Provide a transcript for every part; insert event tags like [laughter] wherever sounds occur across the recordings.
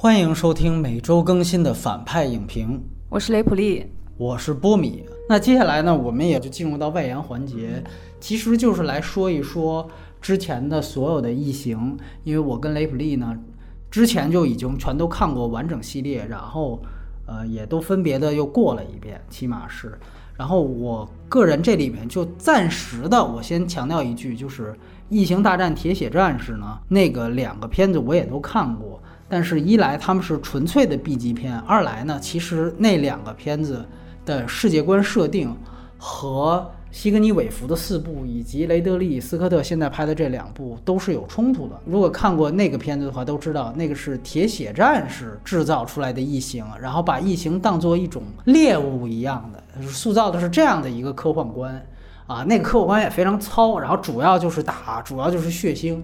欢迎收听每周更新的反派影评，我是雷普利，我是波米。那接下来呢，我们也就进入到外延环节，其实就是来说一说之前的所有的异形，因为我跟雷普利呢，之前就已经全都看过完整系列，然后呃也都分别的又过了一遍，起码是。然后我个人这里面就暂时的，我先强调一句，就是《异形大战铁血战士》呢，那个两个片子我也都看过。但是，一来他们是纯粹的 B 级片，二来呢，其实那两个片子的世界观设定和西格尼韦弗的四部以及雷德利·斯科特现在拍的这两部都是有冲突的。如果看过那个片子的话，都知道那个是铁血战士制造出来的异形，然后把异形当做一种猎物一样的，塑造的是这样的一个科幻观啊。那个科幻观也非常糙，然后主要就是打，主要就是血腥，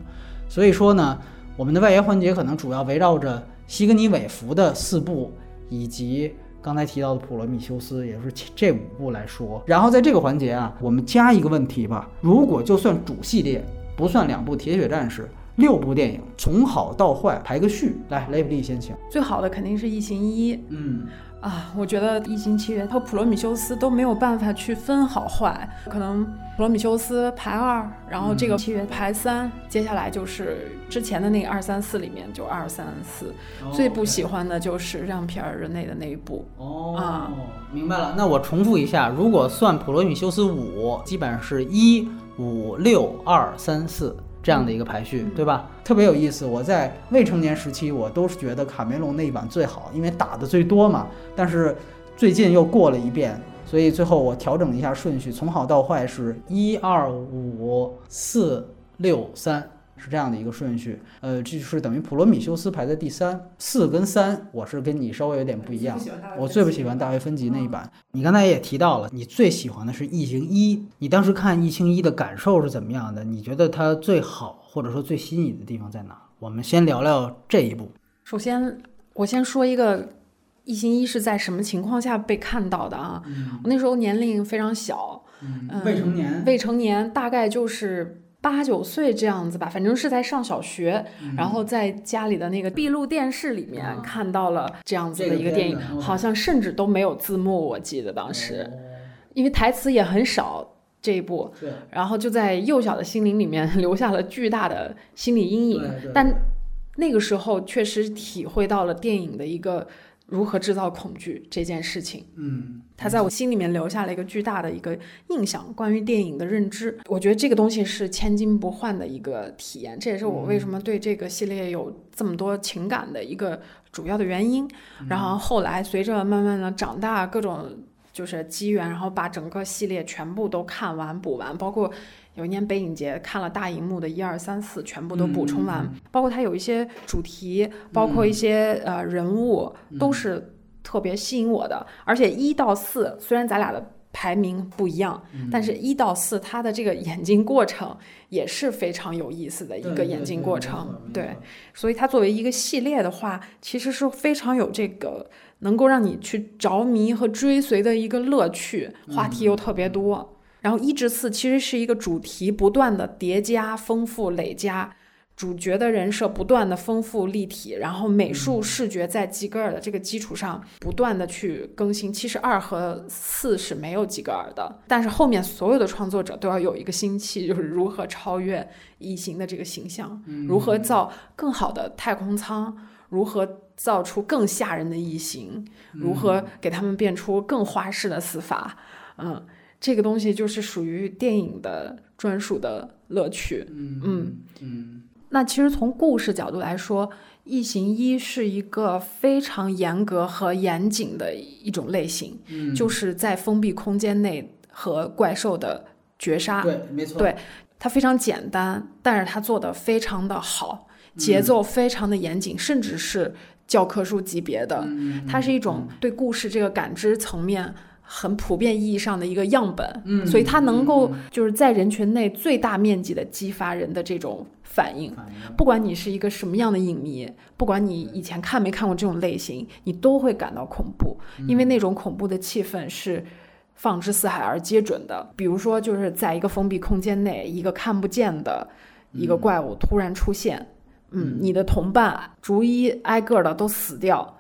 所以说呢。我们的外延环节可能主要围绕着西格尼韦弗的四部，以及刚才提到的普罗米修斯，也就是这五部来说。然后在这个环节啊，我们加一个问题吧：如果就算主系列不算两部铁血战士，六部电影从好到坏排个序，来雷普利先请。最好的肯定是异形一，嗯。啊，我觉得《异形契约》和《普罗米修斯》都没有办法去分好坏，可能《普罗米修斯》排二，然后这个契约排三，接下来就是之前的那个二三四里面就二三四，最不喜欢的就是让皮尔人类的那一部。哦，啊，明白了。那我重复一下，如果算《普罗米修斯五》，基本上是一五六二三四。这样的一个排序，对吧？特别有意思。我在未成年时期，我都是觉得卡梅隆那一版最好，因为打的最多嘛。但是最近又过了一遍，所以最后我调整一下顺序，从好到坏是一二五四六三。是这样的一个顺序，呃，这就是等于普罗米修斯排在第三，四跟三，我是跟你稍微有点不一样。我最不喜欢大卫芬奇那一版。你刚才也提到了，你最喜欢的是异形一，你当时看异形一的感受是怎么样的？你觉得它最好或者说最吸引你的地方在哪？我们先聊聊这一部。首先，我先说一个异形一是在什么情况下被看到的啊？我那时候年龄非常小，嗯，未成年，未成年，大概就是。八九岁这样子吧，反正是在上小学，然后在家里的那个闭路电视里面看到了这样子的一个电影，好像甚至都没有字幕，我记得当时，因为台词也很少这一部，然后就在幼小的心灵里面 [laughs] 留下了巨大的心理阴影。但那个时候确实体会到了电影的一个。如何制造恐惧这件事情，嗯，他在我心里面留下了一个巨大的一个印象。关于电影的认知，我觉得这个东西是千金不换的一个体验。这也是我为什么对这个系列有这么多情感的一个主要的原因。然后后来随着慢慢的长大，各种就是机缘，然后把整个系列全部都看完补完，包括。有一年北影节看了大荧幕的一二三四，全部都补充完，包括它有一些主题，包括一些呃人物，都是特别吸引我的。而且一到四虽然咱俩的排名不一样，但是一到四它的这个演进过程也是非常有意思的一个演进过程。对，所以它作为一个系列的话，其实是非常有这个能够让你去着迷和追随的一个乐趣，话题又特别多。然后一至四其实是一个主题不断的叠加、丰富、累加，主角的人设不断的丰富立体，然后美术视觉在吉格尔的这个基础上不断的去更新。其实二和四是没有吉格尔的，但是后面所有的创作者都要有一个心气，就是如何超越异形的这个形象，如何造更好的太空舱，如何造出更吓人的异形，如何给他们变出更花式的死法，嗯。这个东西就是属于电影的专属的乐趣。嗯嗯，那其实从故事角度来说，《异形一》是一个非常严格和严谨的一种类型，就是在封闭空间内和怪兽的绝杀。对，没错。对，它非常简单，但是它做的非常的好，节奏非常的严谨，甚至是教科书级别的。它是一种对故事这个感知层面。很普遍意义上的一个样本，嗯，所以它能够就是在人群内最大面积的激发人的这种反应。不管你是一个什么样的影迷，不管你以前看没看过这种类型，你都会感到恐怖，因为那种恐怖的气氛是放之四海而皆准的。比如说，就是在一个封闭空间内，一个看不见的一个怪物突然出现。嗯，你的同伴逐一挨个的都死掉，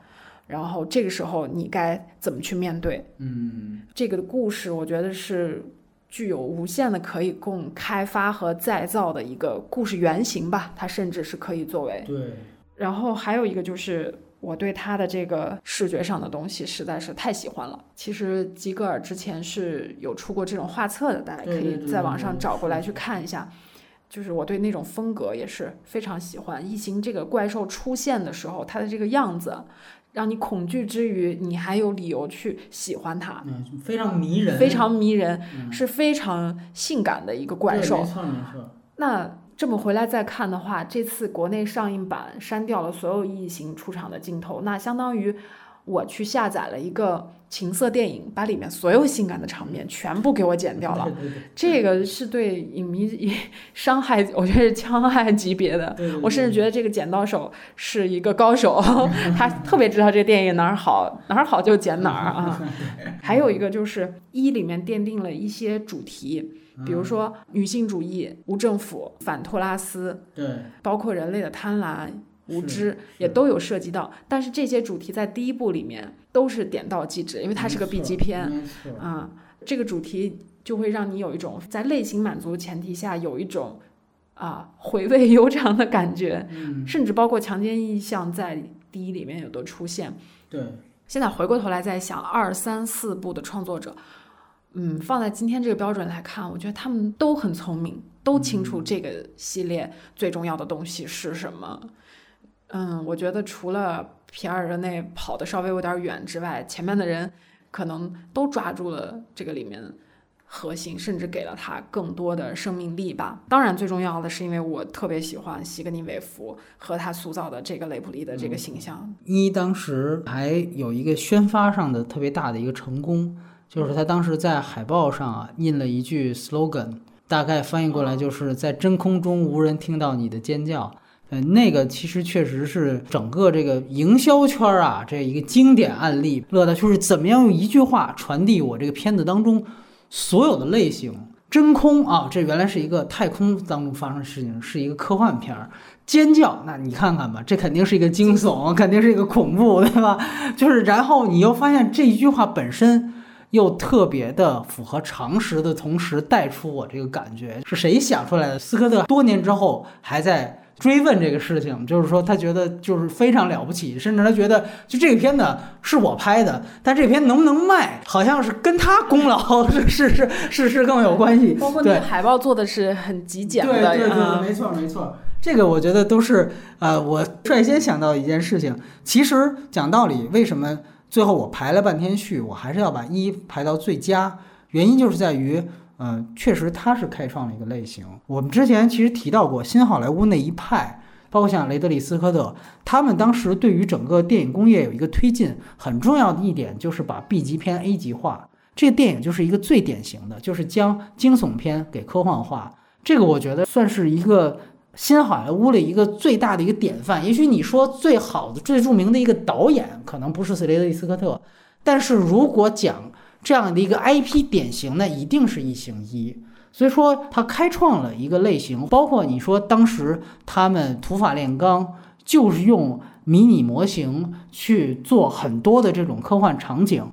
然后这个时候你该怎么去面对？嗯，这个故事我觉得是具有无限的可以供开发和再造的一个故事原型吧，它甚至是可以作为。对，然后还有一个就是。我对他的这个视觉上的东西实在是太喜欢了。其实吉格尔之前是有出过这种画册的，大家可以在网上找过来去看一下。就是我对那种风格也是非常喜欢。异形这个怪兽出现的时候，它的这个样子，让你恐惧之余，你还有理由去喜欢它。嗯，非常迷人，非常迷人，是非常性感的一个怪兽。没错没错。那。这么回来再看的话，这次国内上映版删掉了所有异形出场的镜头，那相当于我去下载了一个情色电影，把里面所有性感的场面全部给我剪掉了。这个是对影迷伤害，我觉得是枪害级别的。我甚至觉得这个剪刀手是一个高手，[laughs] 他特别知道这个电影哪儿好，哪儿好就剪哪儿啊。[laughs] 还有一个就是一里面奠定了一些主题。比如说女性主义、无政府、反托拉斯，对，包括人类的贪婪、无知，也都有涉及到。但是这些主题在第一部里面都是点到即止，因为它是个 B 级片，啊，这个主题就会让你有一种在类型满足前提下有一种啊回味悠长的感觉，甚至包括强奸意象在第一里面有的出现。对，现在回过头来再想二三四部的创作者。嗯，放在今天这个标准来看，我觉得他们都很聪明，都清楚这个系列最重要的东西是什么。嗯，我觉得除了皮尔热内跑的稍微有点远之外，前面的人可能都抓住了这个里面核心，甚至给了他更多的生命力吧。当然，最重要的是因为我特别喜欢西格尼韦弗和他塑造的这个雷普利的这个形象。一当时还有一个宣发上的特别大的一个成功。就是他当时在海报上啊印了一句 slogan，大概翻译过来就是在真空中无人听到你的尖叫。嗯，那个其实确实是整个这个营销圈啊这一个经典案例。乐的就是怎么样用一句话传递我这个片子当中所有的类型。真空啊，这原来是一个太空当中发生的事情，是一个科幻片儿。尖叫，那你看看吧，这肯定是一个惊悚，肯定是一个恐怖，对吧？就是然后你又发现这一句话本身。又特别的符合常识的同时，带出我这个感觉是谁想出来的？斯科特多年之后还在追问这个事情，就是说他觉得就是非常了不起，甚至他觉得就这个片子是我拍的，但这片能不能卖，好像是跟他功劳是是是是是更有关系。包括那个海报做的是很极简的，对对对，没错没错，这个我觉得都是呃，我率先想到一件事情。其实讲道理，为什么？最后我排了半天序，我还是要把一排到最佳，原因就是在于，嗯，确实他是开创了一个类型。我们之前其实提到过新好莱坞那一派，包括像雷德利·斯科特，他们当时对于整个电影工业有一个推进，很重要的一点就是把 B 级片 A 级化。这个电影就是一个最典型的，就是将惊悚片给科幻化。这个我觉得算是一个。新好莱坞的一个最大的一个典范，也许你说最好的、最著名的一个导演可能不是雷德利·斯科特，但是如果讲这样的一个 IP 典型，那一定是异形一。所以说，他开创了一个类型，包括你说当时他们土法炼钢，就是用迷你模型去做很多的这种科幻场景，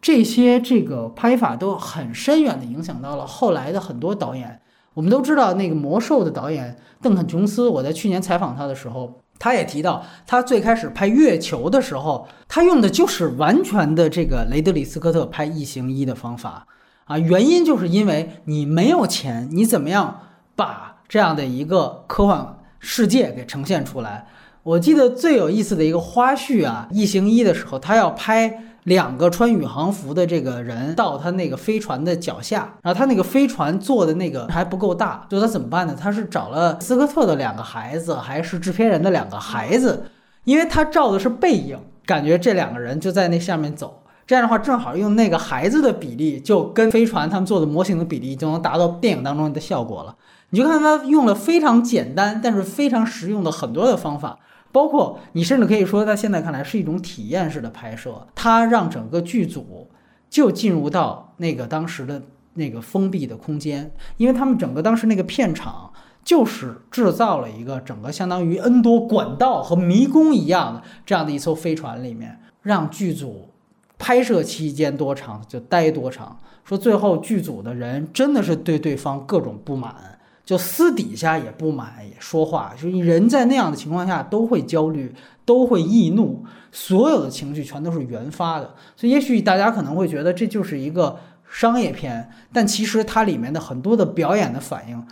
这些这个拍法都很深远的影响到了后来的很多导演。我们都知道那个魔兽的导演邓肯·琼斯，我在去年采访他的时候，他也提到，他最开始拍月球的时候，他用的就是完全的这个雷德里·斯科特拍异形一的方法啊。原因就是因为你没有钱，你怎么样把这样的一个科幻世界给呈现出来？我记得最有意思的一个花絮啊，异形一的时候，他要拍。两个穿宇航服的这个人到他那个飞船的脚下，然后他那个飞船做的那个还不够大，就他怎么办呢？他是找了斯科特的两个孩子，还是制片人的两个孩子，因为他照的是背影，感觉这两个人就在那下面走，这样的话正好用那个孩子的比例，就跟飞船他们做的模型的比例就能达到电影当中的效果了。你就看他用了非常简单但是非常实用的很多的方法。包括你甚至可以说，在现在看来是一种体验式的拍摄，它让整个剧组就进入到那个当时的那个封闭的空间，因为他们整个当时那个片场就是制造了一个整个相当于 N 多管道和迷宫一样的这样的一艘飞船里面，让剧组拍摄期间多长就待多长。说最后剧组的人真的是对对方各种不满，就私底下也不满，也说话。就是人在那样的情况下都会焦虑，都会易怒，所有的情绪全都是原发的。所以也许大家可能会觉得这就是一个商业片，但其实它里面的很多的表演的反应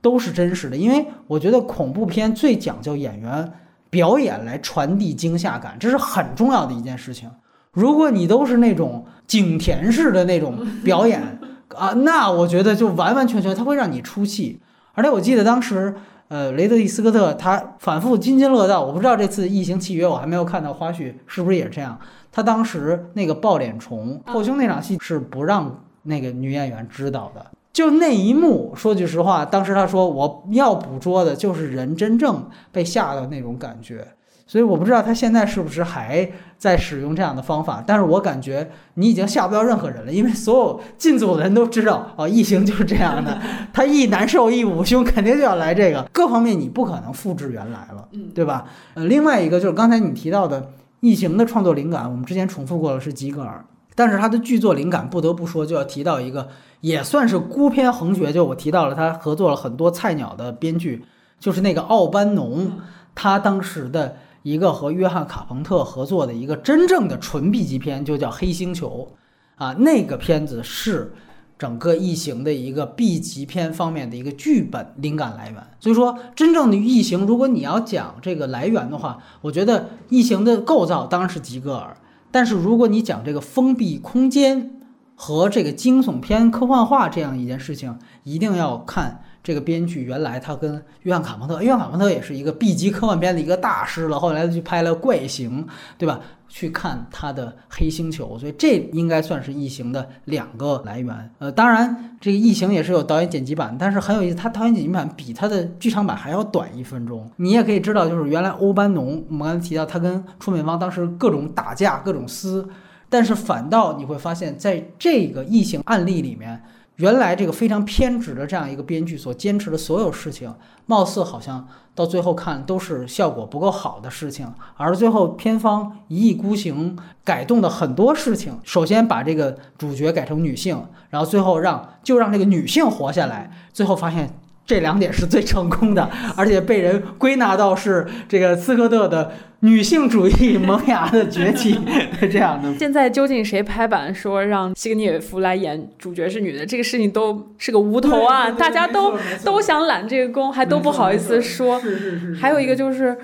都是真实的。因为我觉得恐怖片最讲究演员表演来传递惊吓感，这是很重要的一件事情。如果你都是那种景甜式的那种表演 [laughs] 啊，那我觉得就完完全全它会让你出戏。而且我记得当时，呃，雷德利·斯科特他反复津津乐道。我不知道这次《异形契约》我还没有看到花絮，是不是也是这样？他当时那个抱脸虫后胸那场戏是不让那个女演员知道的。就那一幕，说句实话，当时他说我要捕捉的就是人真正被吓到那种感觉。所以我不知道他现在是不是还在使用这样的方法，但是我感觉你已经吓不到任何人了，因为所有进组的人都知道，哦，异形就是这样的，[laughs] 他一难受一捂胸，肯定就要来这个，各方面你不可能复制原来了，对吧？呃，另外一个就是刚才你提到的异形的创作灵感，我们之前重复过了是吉格尔，但是他的剧作灵感不得不说就要提到一个，也算是孤篇横绝，就我提到了他合作了很多菜鸟的编剧，就是那个奥班农，他当时的。一个和约翰卡彭特合作的一个真正的纯 B 级片，就叫《黑星球》，啊，那个片子是整个异形的一个 B 级片方面的一个剧本灵感来源。所以说，真正的异形，如果你要讲这个来源的话，我觉得异形的构造当然是吉格尔，但是如果你讲这个封闭空间和这个惊悚片科幻化这样一件事情，一定要看。这个编剧原来他跟约翰卡蒙特，约翰卡蒙特也是一个 B 级科幻片的一个大师了。后来他去拍了《怪形》，对吧？去看他的《黑星球》，所以这应该算是异形的两个来源。呃，当然这个异形也是有导演剪辑版，但是很有意思，他导演剪辑版比他的剧场版还要短一分钟。你也可以知道，就是原来欧班农，我们刚才提到他跟出品方当时各种打架、各种撕，但是反倒你会发现在这个异形案例里面。原来这个非常偏执的这样一个编剧所坚持的所有事情，貌似好像到最后看都是效果不够好的事情，而最后片方一意孤行改动的很多事情，首先把这个主角改成女性，然后最后让就让这个女性活下来，最后发现。这两点是最成功的，[laughs] 而且被人归纳到是这个斯科特的女性主义萌芽的崛起 [laughs] 这样的。现在究竟谁拍板说让西格尼韦夫来演主角是女的，这个事情都是个无头案，大家都都想揽这个功，还都不好意思说。是是是。还有一个就是，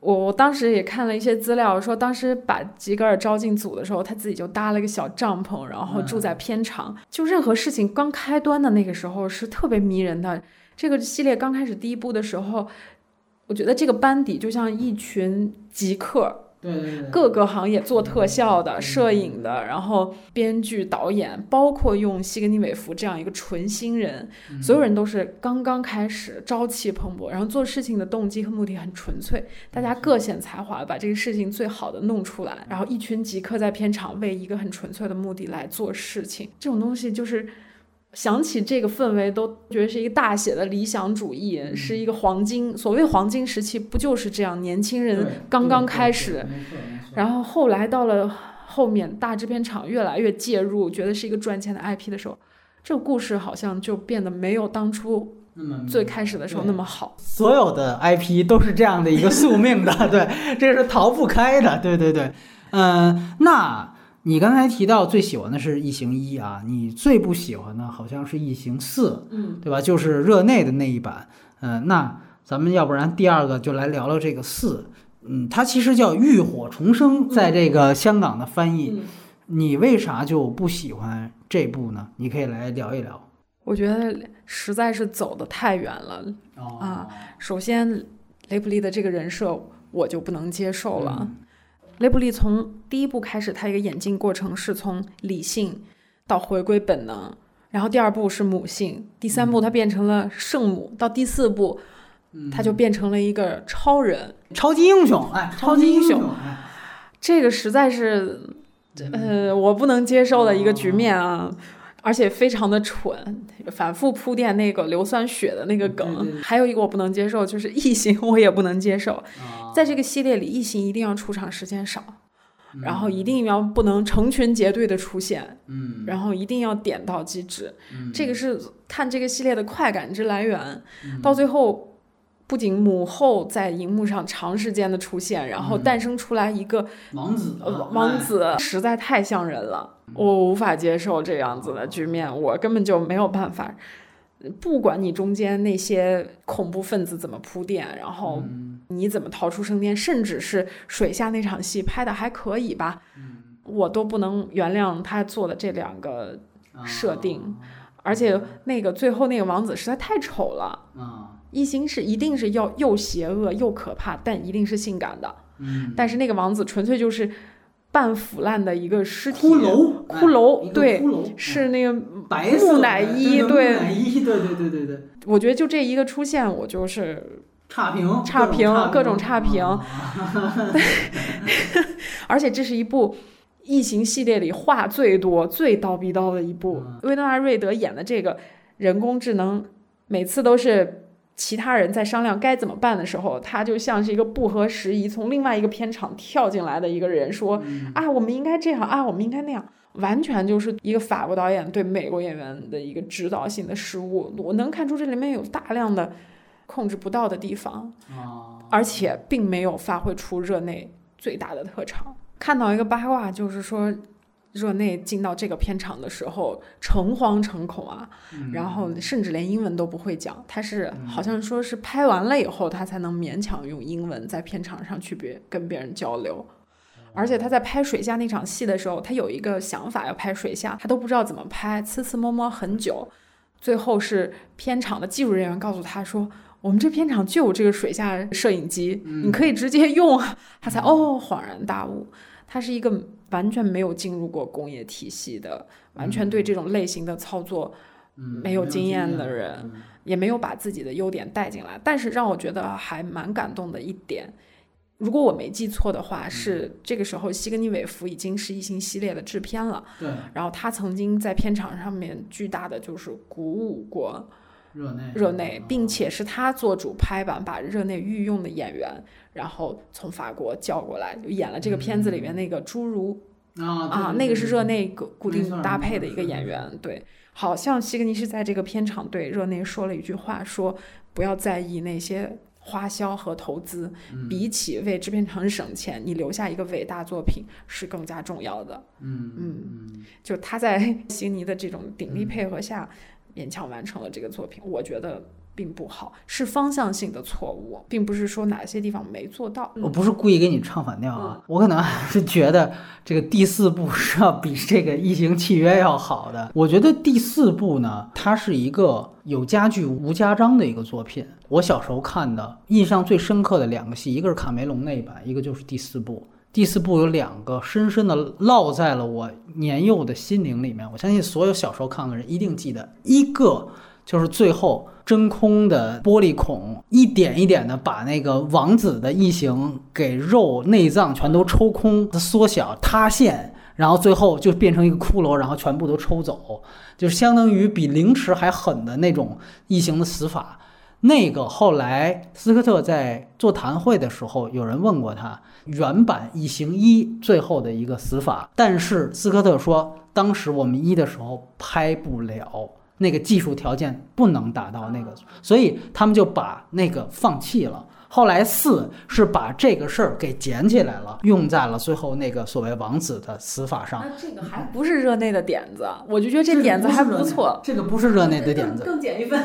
我我当时也看了一些资料，说当时把吉格尔招进组的时候，他自己就搭了个小帐篷，然后住在片场，就任何事情刚开端的那个时候是特别迷人的。这个系列刚开始第一部的时候，我觉得这个班底就像一群极客，对对对，各个行业做特效的、摄影的，然后编剧、导演，包括用西格尼韦夫这样一个纯新人，所有人都是刚刚开始，朝气蓬勃，然后做事情的动机和目的很纯粹，大家各显才华，把这个事情最好的弄出来，然后一群极客在片场为一个很纯粹的目的来做事情，这种东西就是。想起这个氛围，都觉得是一个大写的理想主义，是一个黄金。所谓黄金时期，不就是这样？年轻人刚刚开始，然后后来到了后面，大制片厂越来越介入，觉得是一个赚钱的 IP 的时候，这个故事好像就变得没有当初最开始的时候那么好。所有的 IP 都是这样的一个宿命的，[laughs] 对，这是逃不开的。对对对，嗯，那。你刚才提到最喜欢的是异形一啊，你最不喜欢的好像是异形四，嗯，对吧？就是热内的那一版，嗯，那咱们要不然第二个就来聊聊这个四，嗯，它其实叫浴火重生，在这个香港的翻译，你为啥就不喜欢这部呢？你可以来聊一聊。我觉得实在是走得太远了啊！首先，雷普利的这个人设我就不能接受了。雷普利从第一部开始，他一个演进过程是从理性到回归本能，然后第二部是母性，第三部他变成了圣母，到第四部，他就变成了一个超人、超级英雄。哎，超级英雄，这个实在是，呃，我不能接受的一个局面啊！而且非常的蠢，反复铺垫那个硫酸血的那个梗。对对对还有一个我不能接受，就是异形，我也不能接受。啊在这个系列里，异形一定要出场时间少，嗯然后一定要不能成群结队的出现，嗯然后一定要点到即止。嗯这个是看这个系列的快感之来源。嗯到最后，不仅母后在荧幕上长时间的出现，然后嗯诞生出来一个王子王子，实在太像人了，我无法接受这样子的局面，我根本就没有办法。不管你中间那些恐怖分子怎么铺垫，然后嗯你怎么逃出升天，甚至是水下那场戏拍的还可以吧，我都不能原谅他做的这两个啊设定，而且那个最后那个王子实在太丑了。啊一心是一定是要又邪恶又可怕，但一定是性感的。嗯但是那个王子纯粹就是半腐烂的一个尸体，骷髅骷髅哎对是那个白色木乃伊对对木乃伊对对对对对我觉得就这一个出现，我就是，差评差评各各种差评。啊 [laughs] 而且这是一部异形系列里话最多、最叨逼叨的一部。嗯。维诺纳瑞德演的这个人工智能，每次都是其他人在商量该怎么办的时候，他就像是一个不合时宜从另外一个片场跳进来的一个人，说嗯啊，我们应该这样啊，我们应该那样。完全就是一个法国导演对美国演员的一个指导性的失误，我能看出这里面有大量的控制不到的地方。啊而且并没有发挥出热内最大的特长。看到一个八卦，就是说热内进到这个片场的时候诚惶诚恐啊，嗯然后甚至连英文都不会讲。他是好像说是拍完了以后，他才能勉强用英文在片场上去别跟别人交流。而且他在拍水下那场戏的时候，他有一个想法要拍水下，他都不知道怎么拍，呲呲摸摸很久。最后是片场的技术人员告诉他说：“我们这片场就有这个水下摄影机，你可以直接用啊。”他才哦恍然大悟，他是一个完全没有进入过工业体系的，完全对这种类型的操作嗯没有经验的人嗯。也没有把自己的优点带进来。但是让我觉得还蛮感动的一点，如果我没记错的话，是这个时候西格尼韦弗已经是异形系列的制片了，对。然后他曾经在片场上面巨大的就是鼓舞过热内热内，并且是他做主拍板，把热内御用的演员，然后从法国叫过来，就演了这个片子里面那个侏儒啊啊，那个是热内固固定搭配的一个演员，对，好像西格尼是在这个片场对热内说了一句话，说不要在意那些花销和投资，嗯。比起为制片厂省钱，你留下一个伟大作品是更加重要的。嗯嗯。嗯就他在 [laughs] 悉尼的这种鼎力配合下，勉强完成了这个作品，我觉得并不好，是方向性的错误，并不是说哪些地方没做到。我不是故意给你唱反调啊，我可能还是觉得这个第四部是要比这个《异形契约》要好的。我觉得第四部呢，它是一个有家具无家章的一个作品。我小时候看的，印象最深刻的两个戏，一个是卡梅隆那一版，一个就是第四部。第四部有两个深深的烙在了我年幼的心灵里面，我相信所有小时候看的人一定记得。一个就是最后真空的玻璃孔一点一点的把那个王子的异形给肉内脏全都抽空、缩小、塌陷，然后最后就变成一个骷髅，然后全部都抽走，就是相当于比凌迟还狠的那种异形的死法。那个后来斯科特在座谈会的时候，有人问过他原版《异形一》最后的一个死法，但是斯科特说，当时我们一的时候拍不了。那个技术条件不能达到那个，所以他们就把那个放弃了。后来四是把这个事儿给捡起来了，用在了最后那个所谓王子的死法上。那这个还不是热内的点子，我就觉得这点子还不错。这个不是热内的点子，更减一分。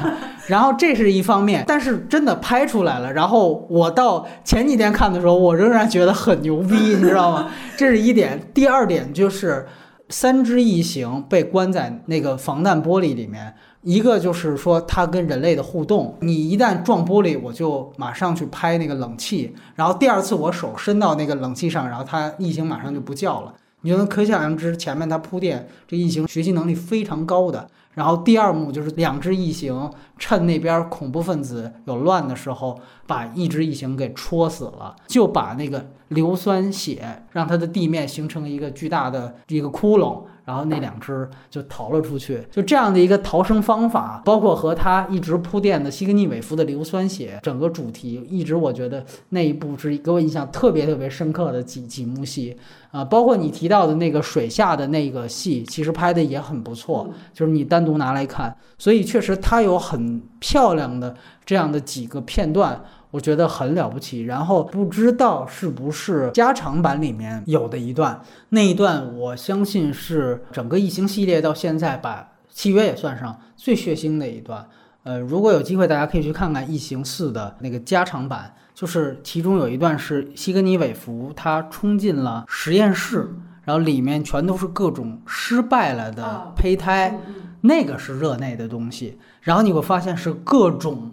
[laughs] 然后这是一方面，但是真的拍出来了。然后我到前几天看的时候，我仍然觉得很牛逼，你知道吗？这是一点。第二点就是，三只异形被关在那个防弹玻璃里面，一个就是说它跟人类的互动，你一旦撞玻璃，我就马上去拍那个冷气，然后第二次我手伸到那个冷气上，然后它异形马上就不叫了。你就能可想而知，前面它铺垫这异形学习能力非常高的。然后第二幕就是两只异形趁那边恐怖分子有乱的时候，把一只异形给戳死了，就把那个硫酸血让它的地面形成一个巨大的一个窟窿，然然后那两只就逃了出去。就这样的一个逃生方法，包括和他一直铺垫的西格尼韦夫的硫酸血，整个主题一直我觉得那一部是给我印象特别特别深刻的几几幕戏啊，包括你提到的那个水下的那个戏，其实拍的也很不错，就是你单独拿来看，所以确实它有很漂亮的这样的几个片段。我觉得很了不起，然后不知道是不是加长版里面有的一段，那一段我相信是整个异形系列到现在把契约也算上最血腥的一段。呃，如果有机会，大家可以去看看异形四的那个加长版，就是其中有一段是西格尼韦弗他冲进了实验室，然后里面全都是各种失败了的胚胎，那个是热内的东西，然后你会发现是各种。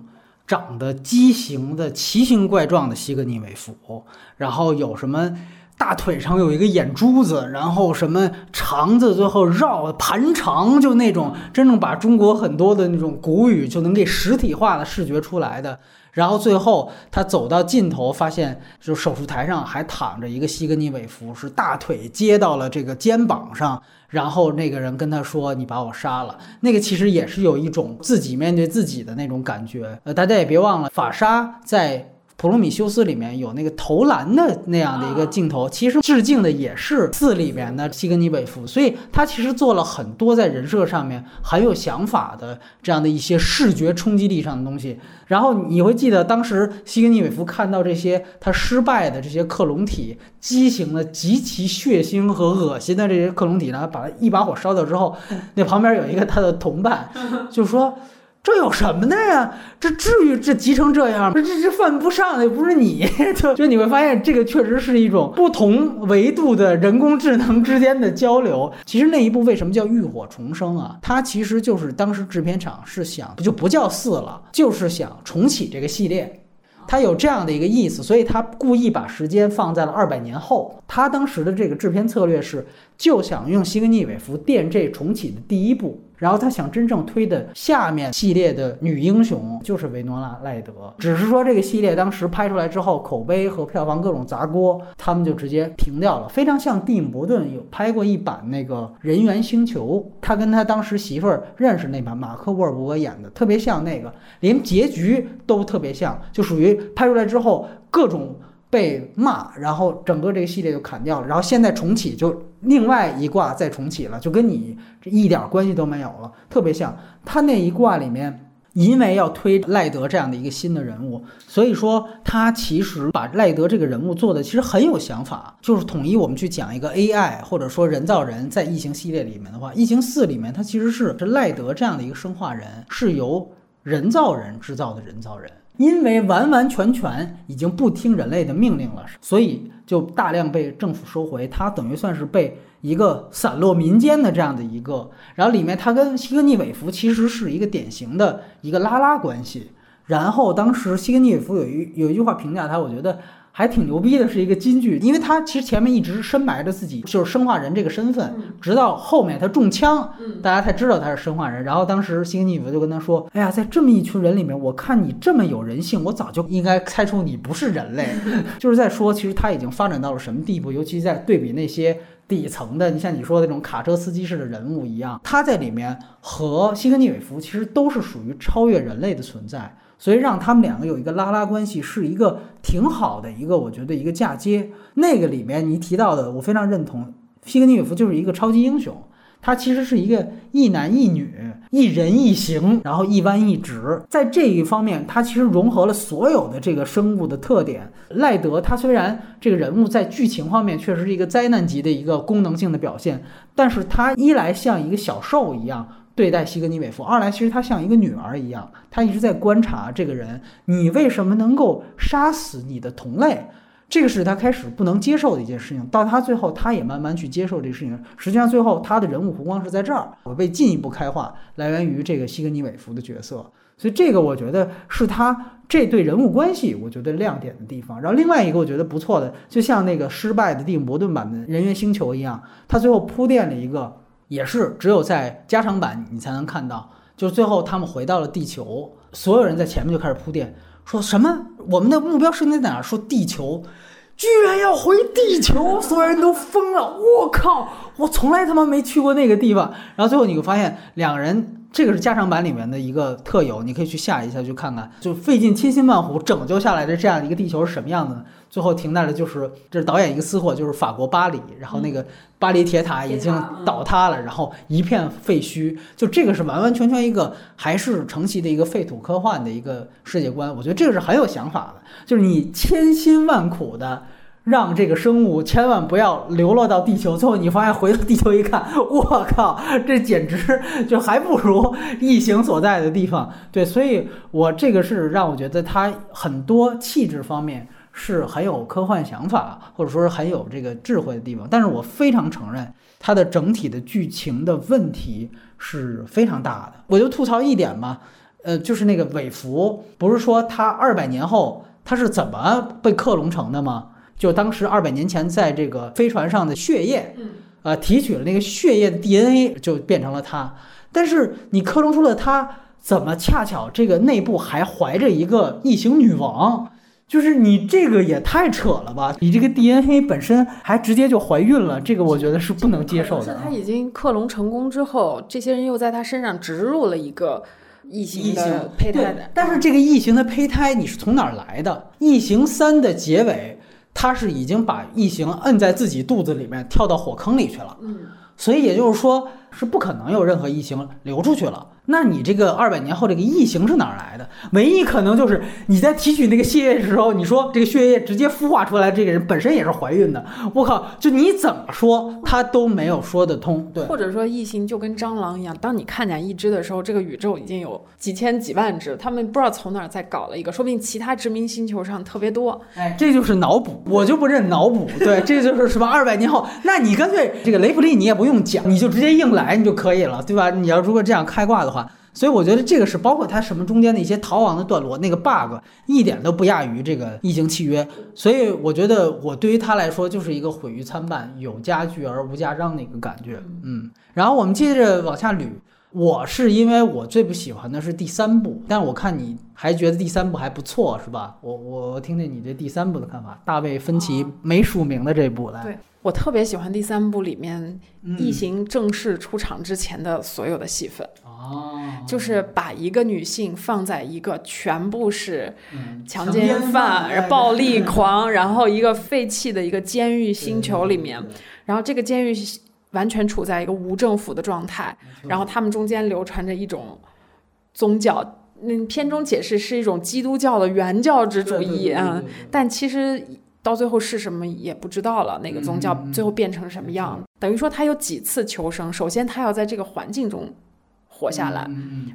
长得畸形的、奇形怪状的西格尼韦弗，然后有什么大腿上有一个眼珠子，然后什么肠子最后绕盘肠，就那种真正把中国很多的那种古语就能给实体化的视觉出来的。然后最后他走到尽头，发现就手术台上还躺着一个西格尼韦弗，是大腿接到了这个肩膀上。然后那个人跟他说：“你把我杀了。”那个其实也是有一种自己面对自己的那种感觉。呃，大家也别忘了，法沙在。普罗米修斯里面有那个投篮的那样的一个镜头，其实致敬的也是四里面的西格尼韦夫，所以他其实做了很多在人设上面很有想法的这样的一些视觉冲击力上的东西。然后你会记得当时西格尼韦夫看到这些他失败的这些克隆体，畸形的极其血腥和恶心的这些克隆体呢，把它一把火烧掉之后，那旁边有一个他的同伴就说。这有什么的呀？这至于这急成这样吗？这这犯不上的又不是你，[laughs] 就就你会发现，这个确实是一种不同维度的人工智能之间的交流。其实那一部为什么叫浴火重生啊？它其实就是当时制片厂是想不就不叫四了，就是想重启这个系列。他有这样的一个意思，所以他故意把时间放在了二百年后。他当时的这个制片策略是，就想用西格尼韦弗垫这重启的第一部。然后他想真正推的下面系列的女英雄就是维诺拉赖德，只是说这个系列当时拍出来之后，口碑和票房各种砸锅，他们就直接停掉了。非常像蒂姆·伯顿有拍过一版那个人猿星球，他跟他当时媳妇儿认识那版马克·沃尔伯格演的，特别像那个，连结局都特别像，就属于拍出来之后各种。被骂，然后整个这个系列就砍掉了，然后现在重启就另外一卦再重启了，就跟你这一点关系都没有了，特别像他那一卦里面，因为要推赖德这样的一个新的人物，所以说他其实把赖德这个人物做的其实很有想法，就是统一我们去讲一个 AI 或者说人造人在异形系列里面的话，异形四里面它其实是这赖德这样的一个生化人，是由人造人制造的人造人。因为完完全全已经不听人类的命令了，所以就大量被政府收回。它等于算是被一个散落民间的这样的一个，然后里面它跟西格尼韦弗其实是一个典型的一个拉拉关系。然后当时西格尼韦弗有一有一句话评价他，我觉得。还挺牛逼的，是一个金句，因为他其实前面一直深埋着自己就是生化人这个身份，直到后面他中枪，大家才知道他是生化人。然后当时西格尼弗就跟他说：“哎呀，在这么一群人里面，我看你这么有人性，我早就应该猜出你不是人类。[laughs] ”就是在说，其实他已经发展到了什么地步？尤其在对比那些底层的，你像你说的那种卡车司机式的人物一样，他在里面和西格尼韦弗其实都是属于超越人类的存在。所以让他们两个有一个拉拉关系，是一个挺好的一个，我觉得一个嫁接。那个里面你提到的，我非常认同，西格尼韦夫就是一个超级英雄，他其实是一个一男一女，一人一形，然后一弯一直，在这一方面，他其实融合了所有的这个生物的特点。赖德他虽然这个人物在剧情方面确实是一个灾难级的一个功能性的表现，但是他一来像一个小兽一样。对待西格尼韦夫，二来其实他像一个女儿一样，他一直在观察这个人，你为什么能够杀死你的同类？这个是他开始不能接受的一件事情。到他最后，他也慢慢去接受这个事情。实际上，最后他的人物弧光是在这儿，我被进一步开化，来源于这个西格尼韦夫的角色。所以这个我觉得是他这对人物关系，我觉得亮点的地方。然后另外一个我觉得不错的，就像那个失败的蒂姆·伯顿版的人猿星球一样，他最后铺垫了一个。也是只有在加长版你才能看到，就是最后他们回到了地球，所有人在前面就开始铺垫，说什么我们的目标设定在哪？说地球居然要回地球，所有人都疯了。我靠，我从来他妈没去过那个地方。然后最后你会发现，两个人。这个是加长版里面的一个特有，你可以去下一下去看看，就费尽千辛万苦拯救下来的这样一个地球是什么样的呢？最后停在了就是这是导演一个私货，就是法国巴黎，然后那个巴黎铁塔已经倒塌了，然后一片废墟，就这个是完完全全一个还是承袭的一个废土科幻的一个世界观，我觉得这个是很有想法的，就是你千辛万苦的。让这个生物千万不要流落到地球，最后你发现回到地球一看，我靠，这简直就还不如异形所在的地方。对，所以我这个是让我觉得它很多气质方面是很有科幻想法，或者说是很有这个智慧的地方。但是我非常承认它的整体的剧情的问题是非常大的。我就吐槽一点嘛，呃，就是那个韦弗，不是说他二百年后他是怎么被克隆成的吗？就当时二百年前在这个飞船上的血液，嗯，呃，提取了那个血液的 DNA，就变成了他。但是你克隆出了他，怎么恰巧这个内部还怀着一个异形女王？就是你这个也太扯了吧！你这个 DNA 本身还直接就怀孕了，这个我觉得是不能接受的。是他已经克隆成功之后，这些人又在他身上植入了一个异形的胚胎的。但是这个异形的胚胎你是从哪儿来的？异形三的结尾。他是已经把异形摁在自己肚子里面，跳到火坑里去了。嗯，所以也就是说，是不可能有任何异形流出去了。那你这个二百年后这个异形是哪儿来的？唯一可能就是你在提取那个血液的时候，你说这个血液直接孵化出来，这个人本身也是怀孕的。我靠，就你怎么说他都没有说得通。对，或者说异形就跟蟑螂一样，当你看见一只的时候，这个宇宙已经有几千几万只，他们不知道从哪儿再搞了一个，说不定其他殖民星球上特别多。哎，这就是脑补，我就不认脑补。对，这就是什么二百年后，那你干脆这个雷普利你也不用讲，你就直接硬来你就可以了，对吧？你要如果这样开挂的话。所以我觉得这个是包括他什么中间的一些逃亡的段落，那个 bug 一点都不亚于这个异形契约。所以我觉得我对于他来说就是一个毁誉参半，有家具而无家章的一个感觉。嗯，然后我们接着往下捋，我是因为我最不喜欢的是第三部，但我看你还觉得第三部还不错，是吧？我我听听你对第三部的看法，大卫芬奇没署名的这部来。对我特别喜欢第三部里面异形正式出场之前的所有的戏份。哦，就是把一个女性放在一个全部是强奸犯、暴力狂，然后一个废弃的一个监狱星球里面，然后这个监狱完全处在一个无政府的状态，然后他们中间流传着一种宗教，嗯，片中解释是一种基督教的原教旨主义啊，但其实到最后是什么也不知道了，那个宗教最后变成什么样，等于说他有几次求生，首先他要在这个环境中。活下来，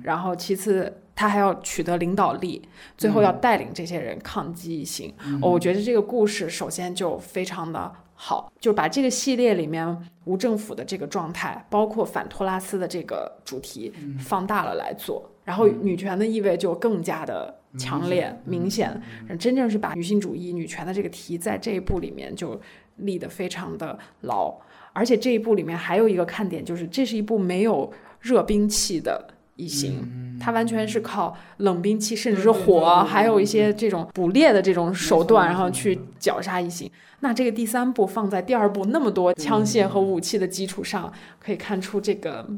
然后其次他还要取得领导力，最后要带领这些人抗击异形。我觉得这个故事首先就非常的好，就把这个系列里面无政府的这个状态，包括反托拉斯的这个主题放大了来做，然后女权的意味就更加的强烈明显，真正是把女性主义、女权的这个题在这一部里面就立得非常的牢。而且这一部里面还有一个看点，就是这是一部没有。热兵器的异形，它完全是靠冷兵器，甚至是火，还有一些这种捕猎的这种手段，然后去绞杀异形。那这个第三部放在第二部那么多枪械和武器的基础上，可以看出这个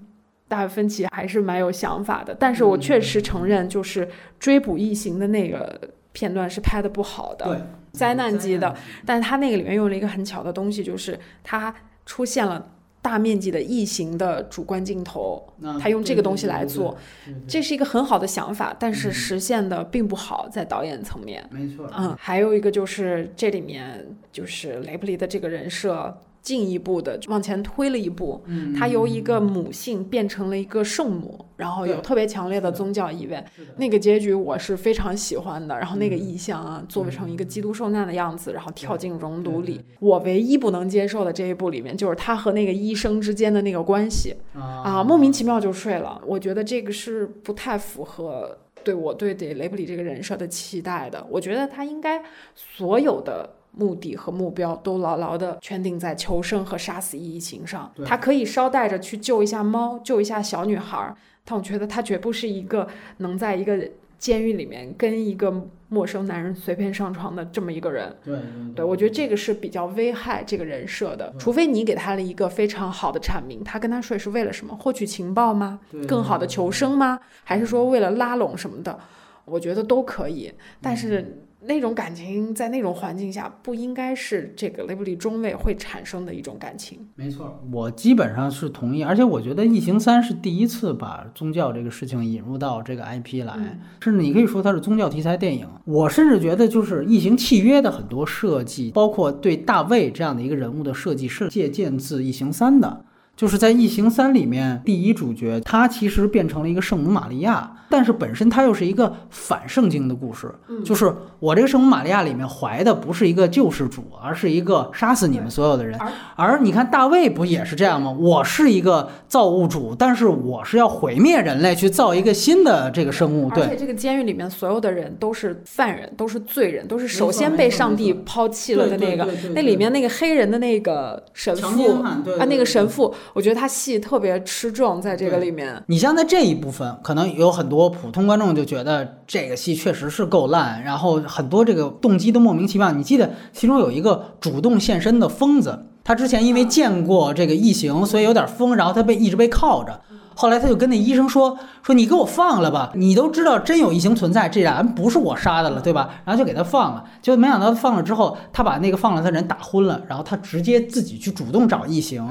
大卫芬奇还是蛮有想法的。但是我确实承认，就是追捕异形的那个片段是拍的不好的，灾难级的。但是他那个里面用了一个很巧的东西，就是它出现了。大面积的异形的主观镜头，他用这个东西来做，这是一个很好的想法，但是实现的并不好，在导演层面。没错，嗯，还有一个就是这里面就是雷布利的这个人设。进一步的往前推了一步，他由一个母性变成了一个圣母，然后有特别强烈的宗教意味。那个结局我是非常喜欢的。然后那个意象啊，做成一个基督受难的样子，然后跳进熔炉里。我唯一不能接受的这一部里面，就是他和那个医生之间的那个关系啊，莫名其妙就睡了。我觉得这个是不太符合对我对对雷布里这个人设的期待的。我觉得他应该所有的。目的和目标都牢牢地圈定在求生和杀死异形上。他可以捎带着去救一下猫，救一下小女孩，但我觉得他绝不是一个能在一个监狱里面跟一个陌生男人随便上床的这么一个人。对对，我觉得这个是比较危害这个人设的，除非你给他了一个非常好的阐明，他跟他睡是为了什么？获取情报吗？更好的求生吗？还是说为了拉拢什么的？我觉得都可以，但是。那种感情在那种环境下不应该是这个雷布利中尉会产生的一种感情。没错，我基本上是同意，而且我觉得《异形三》是第一次把宗教这个事情引入到这个 IP 来，甚至你可以说它是宗教题材电影。我甚至觉得，就是《异形契约》的很多设计，包括对大卫这样的一个人物的设计，是借鉴自《异形三》的。就是在《异形三》里面，第一主角他其实变成了一个圣母玛利亚，但是本身他又是一个反圣经的故事。就是我这个圣母玛利亚里面怀的不是一个救世主，而是一个杀死你们所有的人。而你看大卫不也是这样吗？我是一个造物主，但是我是要毁灭人类，去造一个新的这个生物。对，而且这个监狱里面所有的人都是犯人，都是罪人，都是首先被上帝抛弃了的那个。那里面那个黑人的那个神父啊，那个神父。我觉得他戏特别吃重，在这个里面。你像在这一部分，可能有很多普通观众就觉得这个戏确实是够烂，然后很多这个动机都莫名其妙。你记得其中有一个主动现身的疯子，他之前因为见过这个异形，所以有点疯，然后他被一直被铐着。后来他就跟那医生说：“说你给我放了吧，你都知道真有异形存在，这人不是我杀的了，对吧？”然后就给他放了。就没想到放了之后，他把那个放了他人打昏了，然后他直接自己去主动找异形，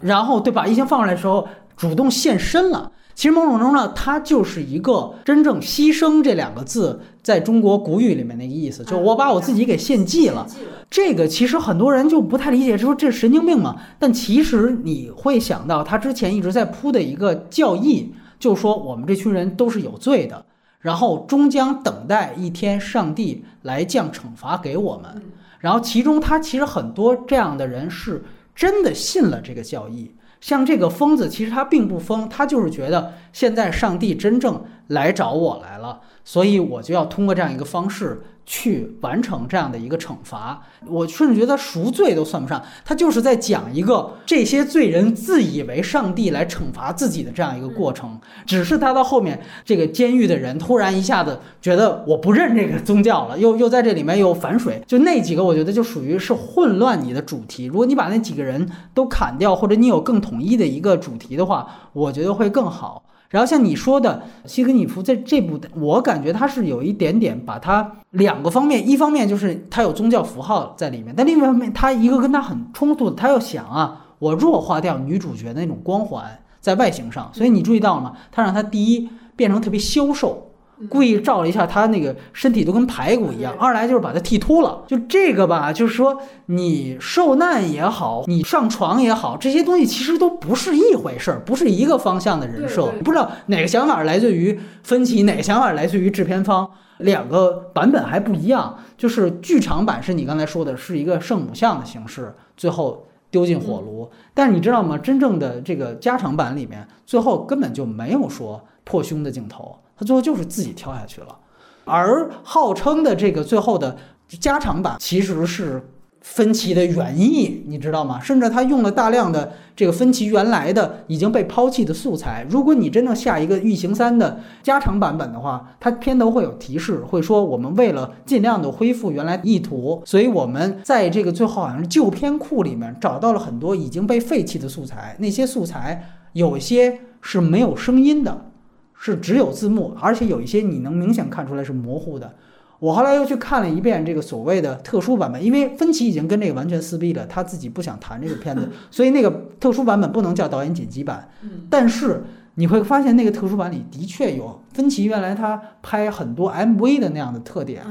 然后对把异形放出来的时候主动现身了。其实某种程度上，他就是一个真正牺牲这两个字在中国古语里面那个意思，就是我把我自己给献祭了。这个其实很多人就不太理解，说这是神经病嘛？但其实你会想到，他之前一直在铺的一个教义，就是说我们这群人都是有罪的，然后终将等待一天上帝来降惩罚给我们。然后其中他其实很多这样的人是真的信了这个教义。像这个疯子，其实他并不疯，他就是觉得现在上帝真正来找我来了，所以我就要通过这样一个方式。去完成这样的一个惩罚，我甚至觉得赎罪都算不上，他就是在讲一个这些罪人自以为上帝来惩罚自己的这样一个过程。只是他到后面，这个监狱的人突然一下子觉得我不认这个宗教了，又又在这里面又反水，就那几个，我觉得就属于是混乱你的主题。如果你把那几个人都砍掉，或者你有更统一的一个主题的话，我觉得会更好。然后像你说的，西格尼夫在这部，我感觉他是有一点点把他两个方面，一方面就是他有宗教符号在里面，但另一方面，他一个跟他很冲突的，他要想啊，我弱化掉女主角的那种光环在外形上，所以你注意到了吗？他让他第一变成特别消瘦。故意照了一下他那个身体都跟排骨一样。二来就是把他剃秃了。就这个吧，就是说你受难也好，你上床也好，这些东西其实都不是一回事儿，不是一个方向的人设。不知道哪个想法来自于分歧，哪个想法来自于制片方，两个版本还不一样。就是剧场版是你刚才说的是一个圣母像的形式，最后丢进火炉。但是你知道吗？真正的这个加长版里面，最后根本就没有说破胸的镜头。他最后就是自己跳下去了，而号称的这个最后的加长版其实是分歧的原意，你知道吗？甚至他用了大量的这个分歧原来的已经被抛弃的素材。如果你真正下一个《异形三》的加长版本的话，它片头会有提示，会说我们为了尽量的恢复原来意图，所以我们在这个最后好像是旧片库里面找到了很多已经被废弃的素材，那些素材有些是没有声音的。是只有字幕，而且有一些你能明显看出来是模糊的。我后来又去看了一遍这个所谓的特殊版本，因为芬奇已经跟这个完全撕逼了，他自己不想谈这个片子，[laughs] 所以那个特殊版本不能叫导演剪辑版。但是你会发现那个特殊版里的确有芬奇原来他拍很多 MV 的那样的特点，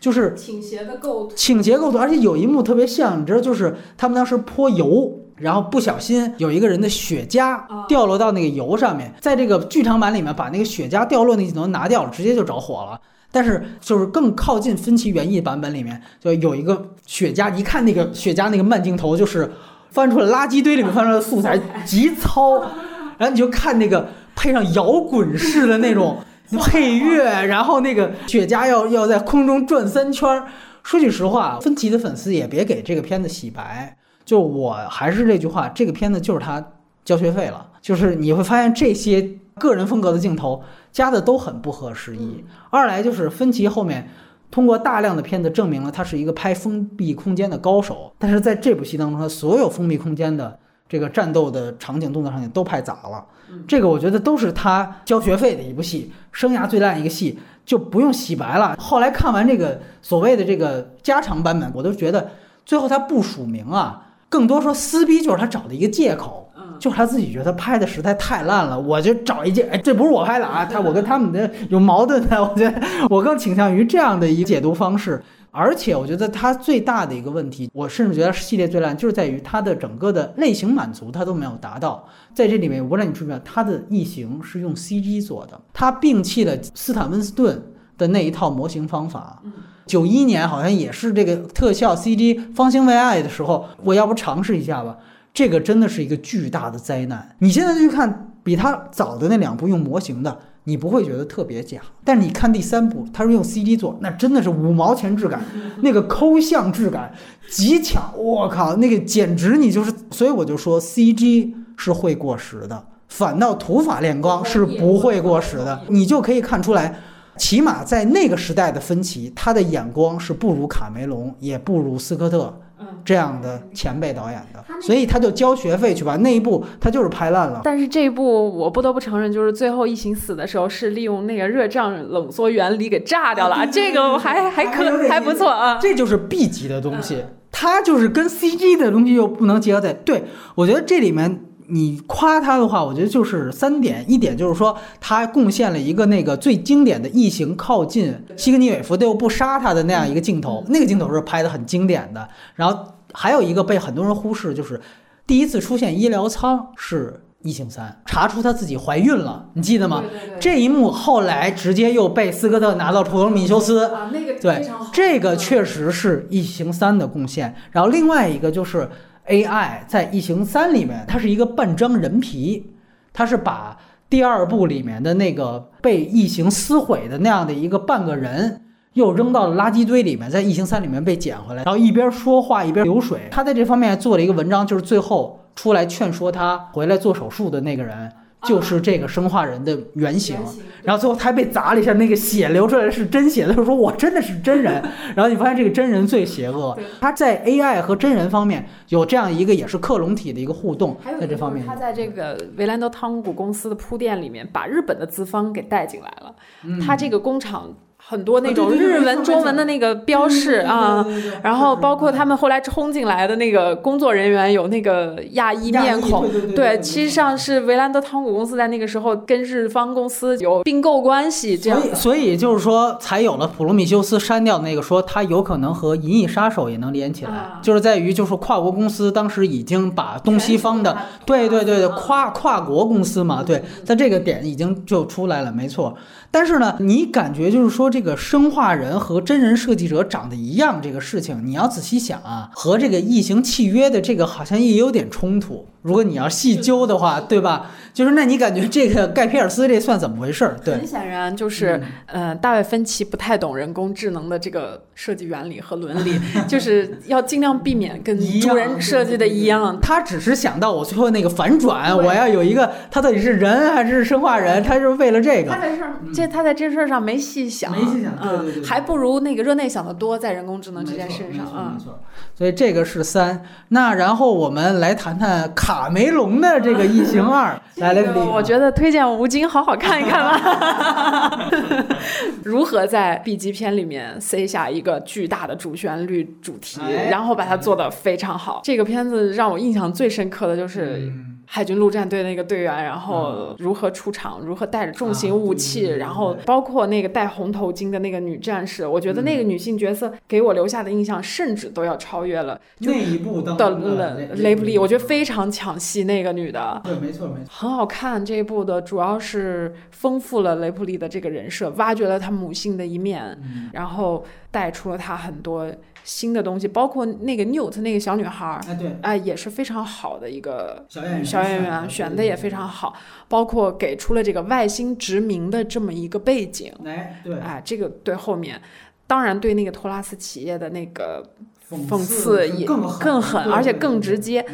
就是倾斜的构图，倾斜构图，而且有一幕特别像，你知道，就是他们当时泼油。然后不小心有一个人的雪茄掉落到那个油上面，在这个剧场版里面把那个雪茄掉落那镜头拿掉了，直接就着火了。但是就是更靠近分歧原意版本里面，就有一个雪茄，一看那个雪茄那个慢镜头，就是翻出来垃圾堆里面翻出来的素材极糙，[laughs] 然后你就看那个配上摇滚式的那种 [laughs] 配乐，然后那个雪茄要要在空中转三圈。说句实话，分歧的粉丝也别给这个片子洗白。就我还是这句话，这个片子就是他交学费了。就是你会发现这些个人风格的镜头加的都很不合时宜。二来就是芬奇后面通过大量的片子证明了他是一个拍封闭空间的高手，但是在这部戏当中，他所有封闭空间的这个战斗的场景、动作场景都拍砸了。这个我觉得都是他交学费的一部戏，生涯最烂一个戏，就不用洗白了。后来看完这个所谓的这个加长版本，我都觉得最后他不署名啊，更多说撕逼就是他找的一个借口。就是他自己觉得拍的实在太烂了，我就找一件，哎，这不是我拍的啊，[laughs] 他我跟他们的有矛盾的，我觉得我更倾向于这样的一个解读方式。而且我觉得它最大的一个问题，我甚至觉得系列最烂，就是在于它的整个的类型满足它都没有达到。在这里面，我不知道你注意没有，它的异形是用 CG 做的，它摒弃了斯坦温斯顿的那一套模型方法。九一年好像也是这个特效 CG 方兴未艾的时候，我要不尝试一下吧？这个真的是一个巨大的灾难。你现在去看比它早的那两部用模型的。你不会觉得特别假，但是你看第三部，它是用 CG 做，那真的是五毛钱质感，那个抠像质感极强，我靠，那个简直你就是，所以我就说 CG 是会过时的，反倒土法炼钢是不会过时的，你就可以看出来，起码在那个时代的芬奇，他的眼光是不如卡梅隆，也不如斯科特。这样的前辈导演的，所以他就交学费去吧。那一部他就是拍烂了。但是这一部我不得不承认，就是最后异形死的时候是利用那个热胀冷缩原理给炸掉了，这个还 [laughs] 还可还不错啊。这就是 B 级的东西，它就是跟 CG 的东西又不能结合在。对我觉得这里面。你夸他的话，我觉得就是三点，一点就是说他贡献了一个那个最经典的异形靠近西格尼韦夫，但又不杀他的那样一个镜头，那个镜头是拍的很经典的。然后还有一个被很多人忽视，就是第一次出现医疗舱是异形三，查出她自己怀孕了，你记得吗？这一幕后来直接又被斯科特拿到普罗米修斯，啊那个对，这个确实是异形三的贡献。然后另外一个就是。AI 在《异形三》里面，它是一个半张人皮，它是把第二部里面的那个被异形撕毁的那样的一个半个人，又扔到了垃圾堆里面，在《异形三》里面被捡回来，然后一边说话一边流水。他在这方面做了一个文章，就是最后出来劝说他回来做手术的那个人。就是这个生化人的原型，然后最后他被砸了一下，那个血流出来是真血，他就说我真的是真人。[laughs] 然后你发现这个真人最邪恶，他在 AI 和真人方面有这样一个也是克隆体的一个互动，在这方面，他在这个维兰德汤谷公司的铺垫里面，把日本的资方给带进来了，他这个工厂。很多那种日文、中文的那个标识啊，然后包括他们后来冲进来的那个工作人员有那个亚裔面孔，对，其实上是维兰德汤古公司在那个时候跟日方公司有并购关系，这样，所以就是说才有了普罗米修斯删掉那个说他有可能和银翼杀手也能连起来，就是在于就是跨国公司当时已经把东西方的，对对对对，跨跨国公司嘛，对，在这个点已经就出来了，没错。但是呢，你感觉就是说，这这个生化人和真人设计者长得一样，这个事情你要仔细想啊，和这个异形契约的这个好像也有点冲突。如果你要细究的话，对吧？就是那你感觉这个盖皮尔斯这算怎么回事？对，很显然就是，呃，大卫芬奇不太懂人工智能的这个设计原理和伦理，[laughs] 就是要尽量避免跟主人设计的一样。[laughs] 他只是想到我最后那个反转，我要有一个他到底是人还是生化人，他是为了这个。他在儿，这他在这事儿上没细想，没细想，对对对，还不如那个热内想的多，在人工智能这件事上啊。没错，所以这个是三。那然后我们来谈谈。卡梅隆的这个《异形二》[laughs] 来了，我觉得推荐吴京好好看一看吧。[laughs] 如何在 B 级片里面塞下一个巨大的主旋律主题，然后把它做得非常好？这个片子让我印象最深刻的就是。海军陆战队那个队员，然后如何出场，如何带着重型武器，然后包括那个戴红头巾的那个女战士，我觉得那个女性角色给我留下的印象，甚至都要超越了那一部的雷普利，我觉得非常抢戏，那个女的，对，没错，没错，很好看。这一部的主要是丰富了雷普利的这个人设，挖掘了她母性的一面，然后带出了她很多。新的东西，包括那个 Newt 那个小女孩儿，哎对，哎也是非常好的一个小演员，小演员选的也非常好，包括给出了这个外星殖民的这么一个背景，哎对，哎这个对后面，当然对那个托拉斯企业的那个讽刺也更狠，而且更直接。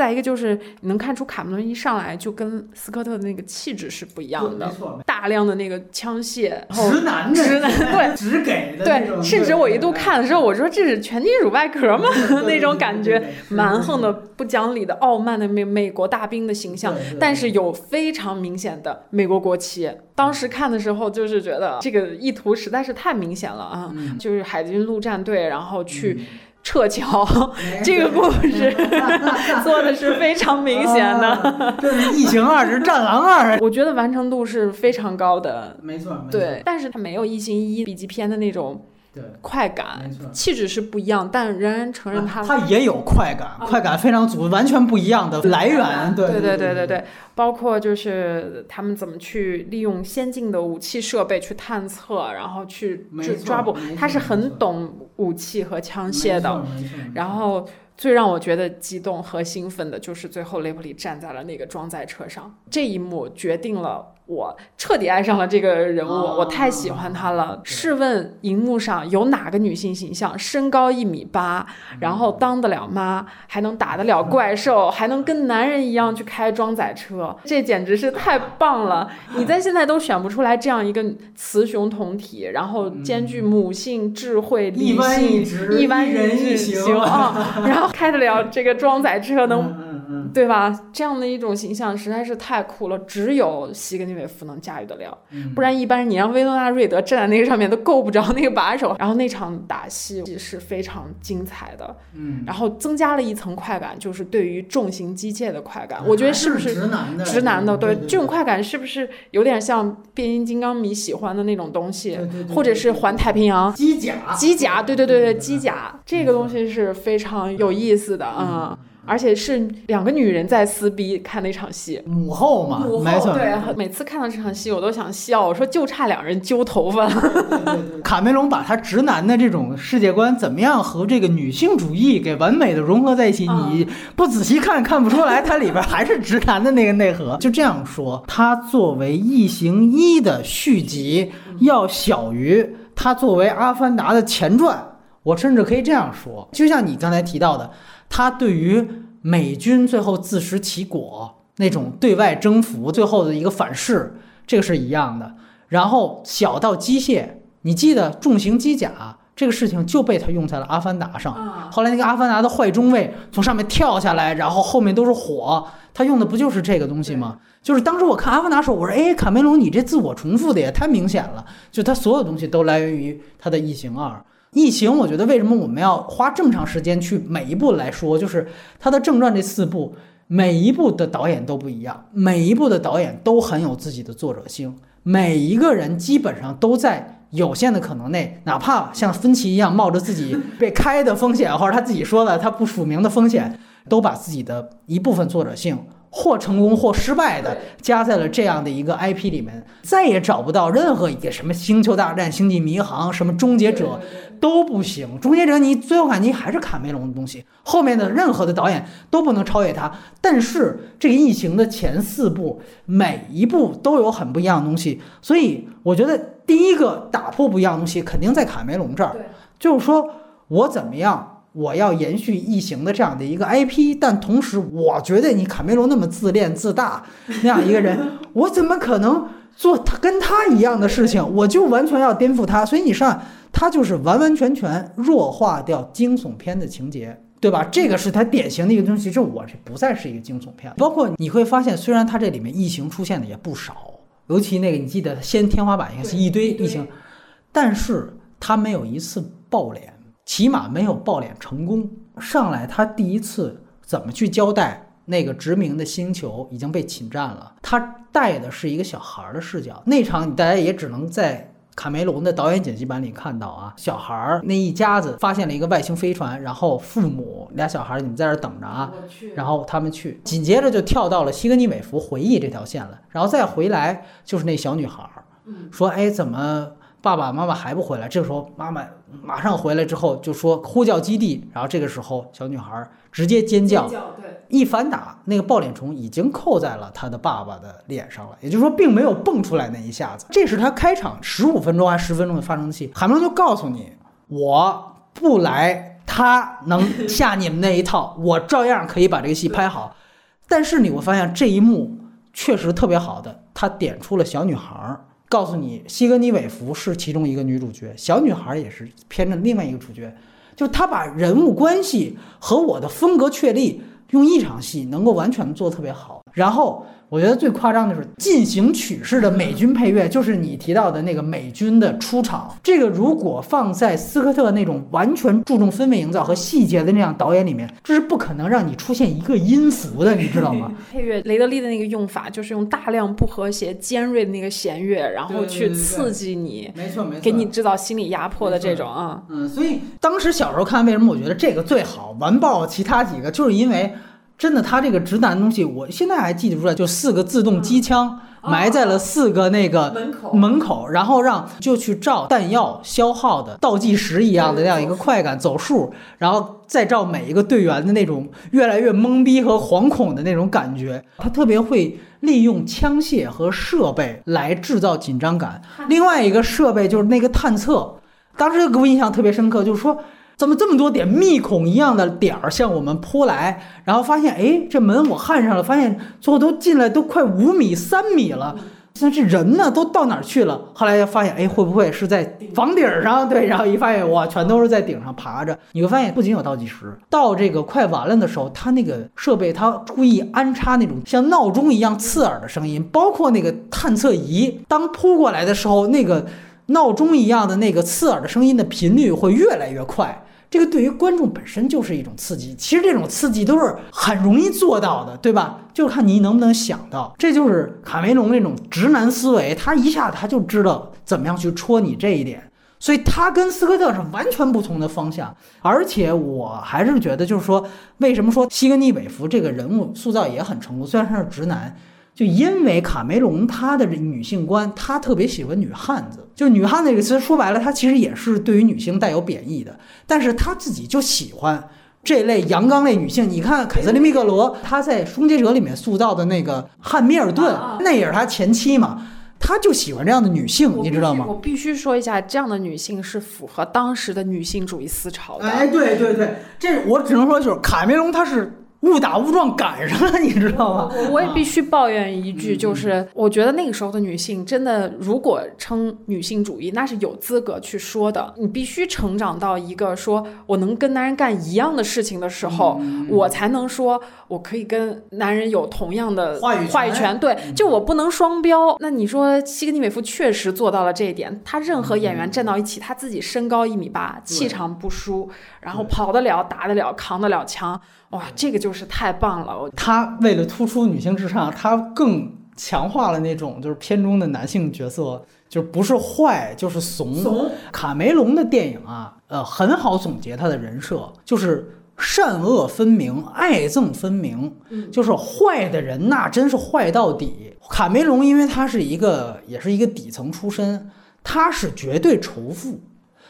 再一个就是你能看出卡梅伦一上来就跟斯科特的那个气质是不一样的，错，大量的那个枪械，直男的，直男对直给的，对，甚至我一度看的时候，我说这是全金属外壳吗？那种感觉，蛮横的、不讲理的、傲慢的美美国大兵的形象，但是有非常明显的美国国旗。当时看的时候，就是觉得这个意图实在是太明显了啊！就是海军陆战队，然后去撤侨，[laughs] 这个故事 [laughs] 做的是非常明显的。这是《异形二》，是《战狼二》，[laughs] 我觉得完成度是非常高的。没错，对，但是它没有《异形一》笔记片的那种。对，快感，气质是不一样，但仍然承认它。它也有快感，快感非常足，完全不一样的来源。对对对对对，包括就是他们怎么去利用先进的武器设备去探测，然后去抓捕，他是很懂武器和枪械的。然后最让我觉得激动和兴奋的就是最后雷普利站在了那个装载车上，这一幕决定了。我彻底爱上了这个人物，我太喜欢他了。试问，荧幕上有哪个女性形象身高一米八，然后当得了妈，还能打得了怪 [laughs] 兽，还能跟男人一样去开装载车？这简直是太棒了！[laughs] 你在现在都选不出来这样一个雌雄同体，然后兼具母性、智慧、理性、一般人一行啊，[laughs] 然后开得了这个装载车，能。对吧？这样的一种形象实在是太酷了，只有西格尼韦夫能驾驭得了，不然一般人你让薇诺娜瑞德站在那个上面都够不着那个把手。然后那场打戏是非常精彩的，嗯，然后增加了一层快感，就是对于重型机械的快感。我觉得是不是直男的？直男的，对这种快感是不是有点像变形金刚迷喜欢的那种东西，对或者是环太平洋机甲？机甲，对对对对，机甲这个东西是非常有意思的啊。而且是两个女人在撕逼看那场戏，母后嘛，没错。对，每次看到这场戏，我都想笑。我说就差两人揪头发。卡梅隆把他直男的这种世界观怎么样和这个女性主义给完美的融合在一起，你不仔细看看不出来，它里边还是直男的那个内核。就这样说，它作为《异形一》的续集，要小于它作为《阿凡达》的前传。我甚至可以这样说，就像你刚才提到的。他对于美军最后自食其果那种对外征服最后的一个反噬，这个是一样的。然后小到机械，你记得重型机甲这个事情就被他用在了阿凡达上。后来那个阿凡达的坏中尉从上面跳下来，然后后面都是火，他用的不就是这个东西吗？就是当时我看阿凡达时候，我说：“哎，卡梅隆，你这自我重复的也太明显了。”就他所有东西都来源于他的《异形二》。疫情，我觉得为什么我们要花这么长时间去每一部来说？就是它的正传这四部，每一部的导演都不一样，每一部的导演都很有自己的作者性，每一个人基本上都在有限的可能内，哪怕像芬奇一样冒着自己被开的风险，或者他自己说的他不署名的风险，都把自己的一部分作者性。或成功或失败的加在了这样的一个 IP 里面，再也找不到任何一个什么星球大战、星际迷航、什么终结者都不行。终结者你最后感觉还是卡梅隆的东西，后面的任何的导演都不能超越他。但是这个异形的前四部每一部都有很不一样的东西，所以我觉得第一个打破不一样的东西肯定在卡梅隆这儿，就是说我怎么样。我要延续异形的这样的一个 IP，但同时，我觉得你卡梅隆那么自恋自大那样一个人，[laughs] 我怎么可能做他跟他一样的事情？我就完全要颠覆他。所以你上，他就是完完全全弱化掉惊悚片的情节，对吧？这个是他典型的一个东西。就我这不再是一个惊悚片。包括你会发现，虽然他这里面异形出现的也不少，尤其那个你记得先天花板一个是一堆异形，但是他没有一次爆脸。起码没有爆脸成功。上来他第一次怎么去交代那个殖民的星球已经被侵占了？他带的是一个小孩的视角。那场大家也只能在卡梅隆的导演剪辑版里看到啊，小孩儿那一家子发现了一个外星飞船，然后父母俩小孩你们在这等着啊，然后他们去，紧接着就跳到了西格尼韦弗回忆这条线了，然后再回来就是那小女孩儿，说哎怎么？爸爸妈妈还不回来，这个时候妈妈马上回来之后就说呼叫基地，然后这个时候小女孩直接尖叫，对，一反打那个抱脸虫已经扣在了她的爸爸的脸上了，也就是说并没有蹦出来那一下子，这是他开场十五分钟还是十分钟的发生器，海蒙就告诉你我不来。他能下你们那一套，我照样可以把这个戏拍好。但是你会发现这一幕确实特别好的，他点出了小女孩儿，告诉你西格尼韦弗是其中一个女主角，小女孩儿也是偏着另外一个主角，就是他把人物关系和我的风格确立，用一场戏能够完全做得特别好。然后我觉得最夸张的是进行曲式的美军配乐，就是你提到的那个美军的出场。这个如果放在斯科特那种完全注重氛围营造和细节的那样导演里面，这是不可能让你出现一个音符的，你知道吗？[laughs] 配乐雷德利的那个用法，就是用大量不和谐、尖锐的那个弦乐，然后去刺激你，没错没错，给你制造心理压迫的这种啊。嗯，所以当时小时候看，为什么我觉得这个最好，完爆其他几个，就是因为。真的，他这个直男东西，我现在还记得出来，就四个自动机枪埋在了四个那个门口门口，然后让就去照弹药消耗的倒计时一样的那样一个快感走数，然后再照每一个队员的那种越来越懵逼和惶恐的那种感觉。他特别会利用枪械和设备来制造紧张感。另外一个设备就是那个探测，当时给我印象特别深刻，就是说。怎么这么多点密孔一样的点儿向我们扑来？然后发现，哎，这门我焊上了，发现最后都进来都快五米、三米了。现在这人呢，都到哪儿去了？后来发现，哎，会不会是在房顶上？对，然后一发现，哇，全都是在顶上爬着。你会发现，不仅有倒计时，到这个快完了的时候，它那个设备它故意安插那种像闹钟一样刺耳的声音，包括那个探测仪，当扑过来的时候，那个闹钟一样的那个刺耳的声音的频率会越来越快。这个对于观众本身就是一种刺激，其实这种刺激都是很容易做到的，对吧？就看你能不能想到，这就是卡梅隆那种直男思维，他一下他就知道怎么样去戳你这一点，所以他跟斯科特是完全不同的方向。而且我还是觉得，就是说，为什么说西格尼韦弗这个人物塑造也很成功？虽然他是直男。就因为卡梅隆他的女性观，他特别喜欢女汉子。就女汉子这个词说白了，他其实也是对于女性带有贬义的。但是他自己就喜欢这类阳刚类女性。你看凯瑟琳·密格罗，她在《终结者》里面塑造的那个汉密尔顿，那也是他前妻嘛。他就喜欢这样的女性，你知道吗？我必须说一下，这样的女性是符合当时的女性主义思潮的。哎，对对对，这我只能说就是卡梅隆他是。误打误撞赶上了，你知道吗？我我也必须抱怨一句，就是我觉得那个时候的女性真的，如果称女性主义，那是有资格去说的。你必须成长到一个说我能跟男人干一样的事情的时候，我才能说我可以跟男人有同样的话语话语权。对，就我不能双标。那你说西格尼美夫确实做到了这一点，他任何演员站到一起，他自己身高一米八，气场不输，然后跑得了，打得了，扛得了枪。哇，这个就是太棒了！他为了突出女性至上，他更强化了那种就是片中的男性角色，就不是坏就是怂。怂。卡梅隆的电影啊，呃，很好总结他的人设，就是善恶分明，爱憎分明。嗯，就是坏的人那真是坏到底。卡梅隆因为他是一个也是一个底层出身，他是绝对仇富，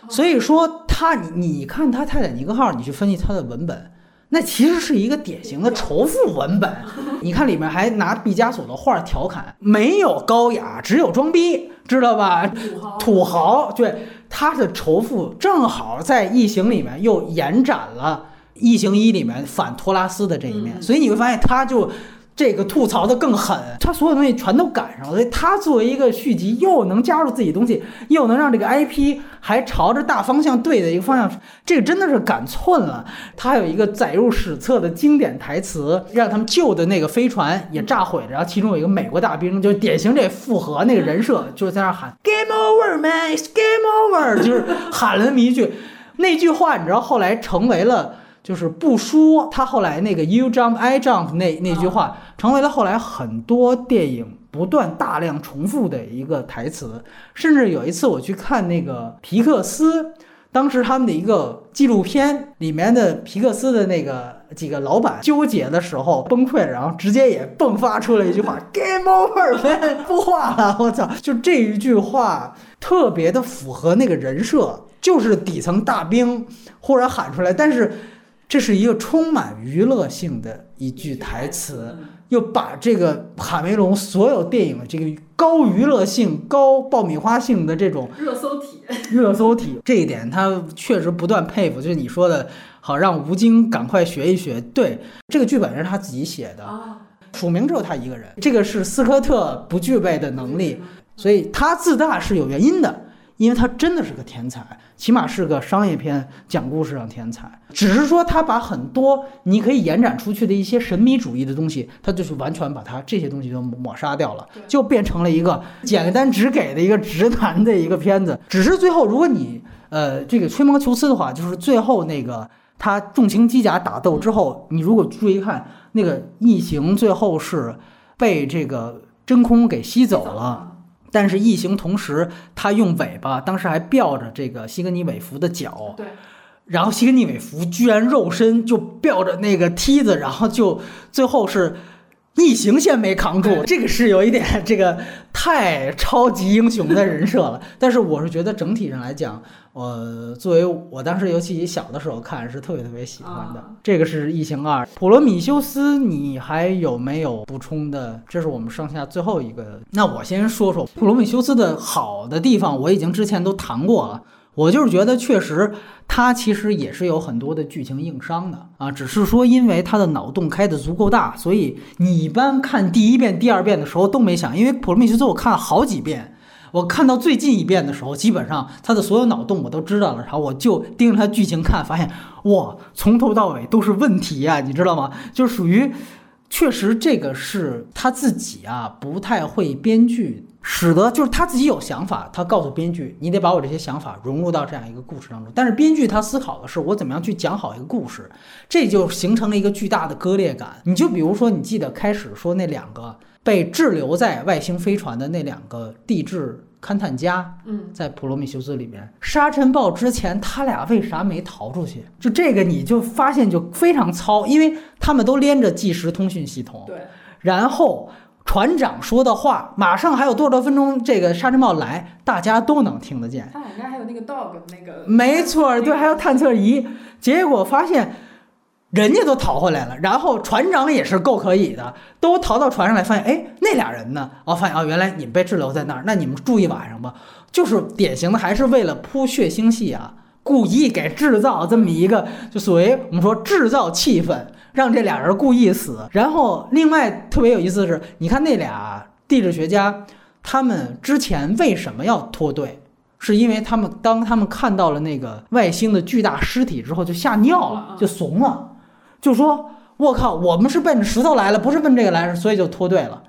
所以说他你你看他《泰坦尼克号》，你去分析他的文本。那其实是一个典型的仇富文本，[laughs] 你看里面还拿毕加索的画调侃，没有高雅，只有装逼，知道吧？土豪，土豪，对，他的仇富正好在《异形》里面又延展了《异形一》里面反托拉斯的这一面，所以你会发现他就。这个吐槽的更狠，他所有东西全都赶上了，所以他作为一个续集，又能加入自己东西，又能让这个 IP 还朝着大方向对的一个方向，这个真的是赶寸了。他有一个载入史册的经典台词，让他们旧的那个飞船也炸毁了，然后其中有一个美国大兵，就典型这复合那个人设，就是在那喊 “Game over, man, it's game over”，就是喊了那么一句，那句话你知道后来成为了。就是不说，他后来那个 “you jump, I jump” 那那句话，成为了后来很多电影不断大量重复的一个台词。甚至有一次我去看那个皮克斯，当时他们的一个纪录片里面的皮克斯的那个几个老板纠结的时候崩溃，然后直接也迸发出了一句话：“Game over，不画了。”我操，就这一句话特别的符合那个人设，就是底层大兵忽然喊出来，但是。这是一个充满娱乐性的一句台词，又把这个卡梅隆所有电影的这个高娱乐性、高爆米花性的这种热搜体，热搜体，这一点他确实不断佩服。就是你说的，好让吴京赶快学一学。对，这个剧本是他自己写的，署名只有他一个人，这个是斯科特不具备的能力，所以他自大是有原因的。因为他真的是个天才，起码是个商业片讲故事上天才。只是说他把很多你可以延展出去的一些神秘主义的东西，他就是完全把他这些东西都抹杀掉了，就变成了一个简单直给的一个直男的一个片子。只是最后，如果你呃这个吹毛求疵的话，就是最后那个他重型机甲打斗之后，你如果注意看那个异形，最后是被这个真空给吸走了。但是异形同时，它用尾巴，当时还吊着这个西格尼韦弗的脚，对，然后西格尼韦弗居然肉身就吊着那个梯子，然后就最后是。异形线没扛住，这个是有一点这个太超级英雄的人设了。但是我是觉得整体上来讲，呃作为我当时尤其小的时候看是特别特别喜欢的。这个是异形二，普罗米修斯，你还有没有补充的？这是我们剩下最后一个。那我先说说普罗米修斯的好的地方，我已经之前都谈过了。我就是觉得，确实，他其实也是有很多的剧情硬伤的啊，只是说因为他的脑洞开的足够大，所以你一般看第一遍、第二遍的时候都没想。因为《普罗米修斯》我看了好几遍，我看到最近一遍的时候，基本上他的所有脑洞我都知道了，然后我就盯着他剧情看，发现哇，从头到尾都是问题呀，你知道吗？就属于，确实这个是他自己啊，不太会编剧。使得就是他自己有想法，他告诉编剧，你得把我这些想法融入到这样一个故事当中。但是编剧他思考的是我怎么样去讲好一个故事，这就形成了一个巨大的割裂感。你就比如说，你记得开始说那两个被滞留在外星飞船的那两个地质勘探家，嗯，在普罗米修斯里面，沙尘暴之前他俩为啥没逃出去？就这个你就发现就非常糙，因为他们都连着即时通讯系统，对，然后。船长说的话，马上还有多少多分钟？这个沙尘暴来，大家都能听得见。他应该还有那个 dog 那个。没错，对，还有探测仪。结果发现，人家都逃回来了。然后船长也是够可以的，都逃到船上来，发现，哎，那俩人呢？哦，发现哦，原来你们被滞留在那儿。那你们住一晚上吧。就是典型的，还是为了铺血腥戏啊，故意给制造这么一个，就所谓我们说制造气氛。让这俩人故意死，然后另外特别有意思的是，你看那俩地质学家，他们之前为什么要脱队？是因为他们当他们看到了那个外星的巨大尸体之后，就吓尿了，就怂了，就说：“我靠，我们是奔着石头来了，不是奔这个来，所以就脱队了。”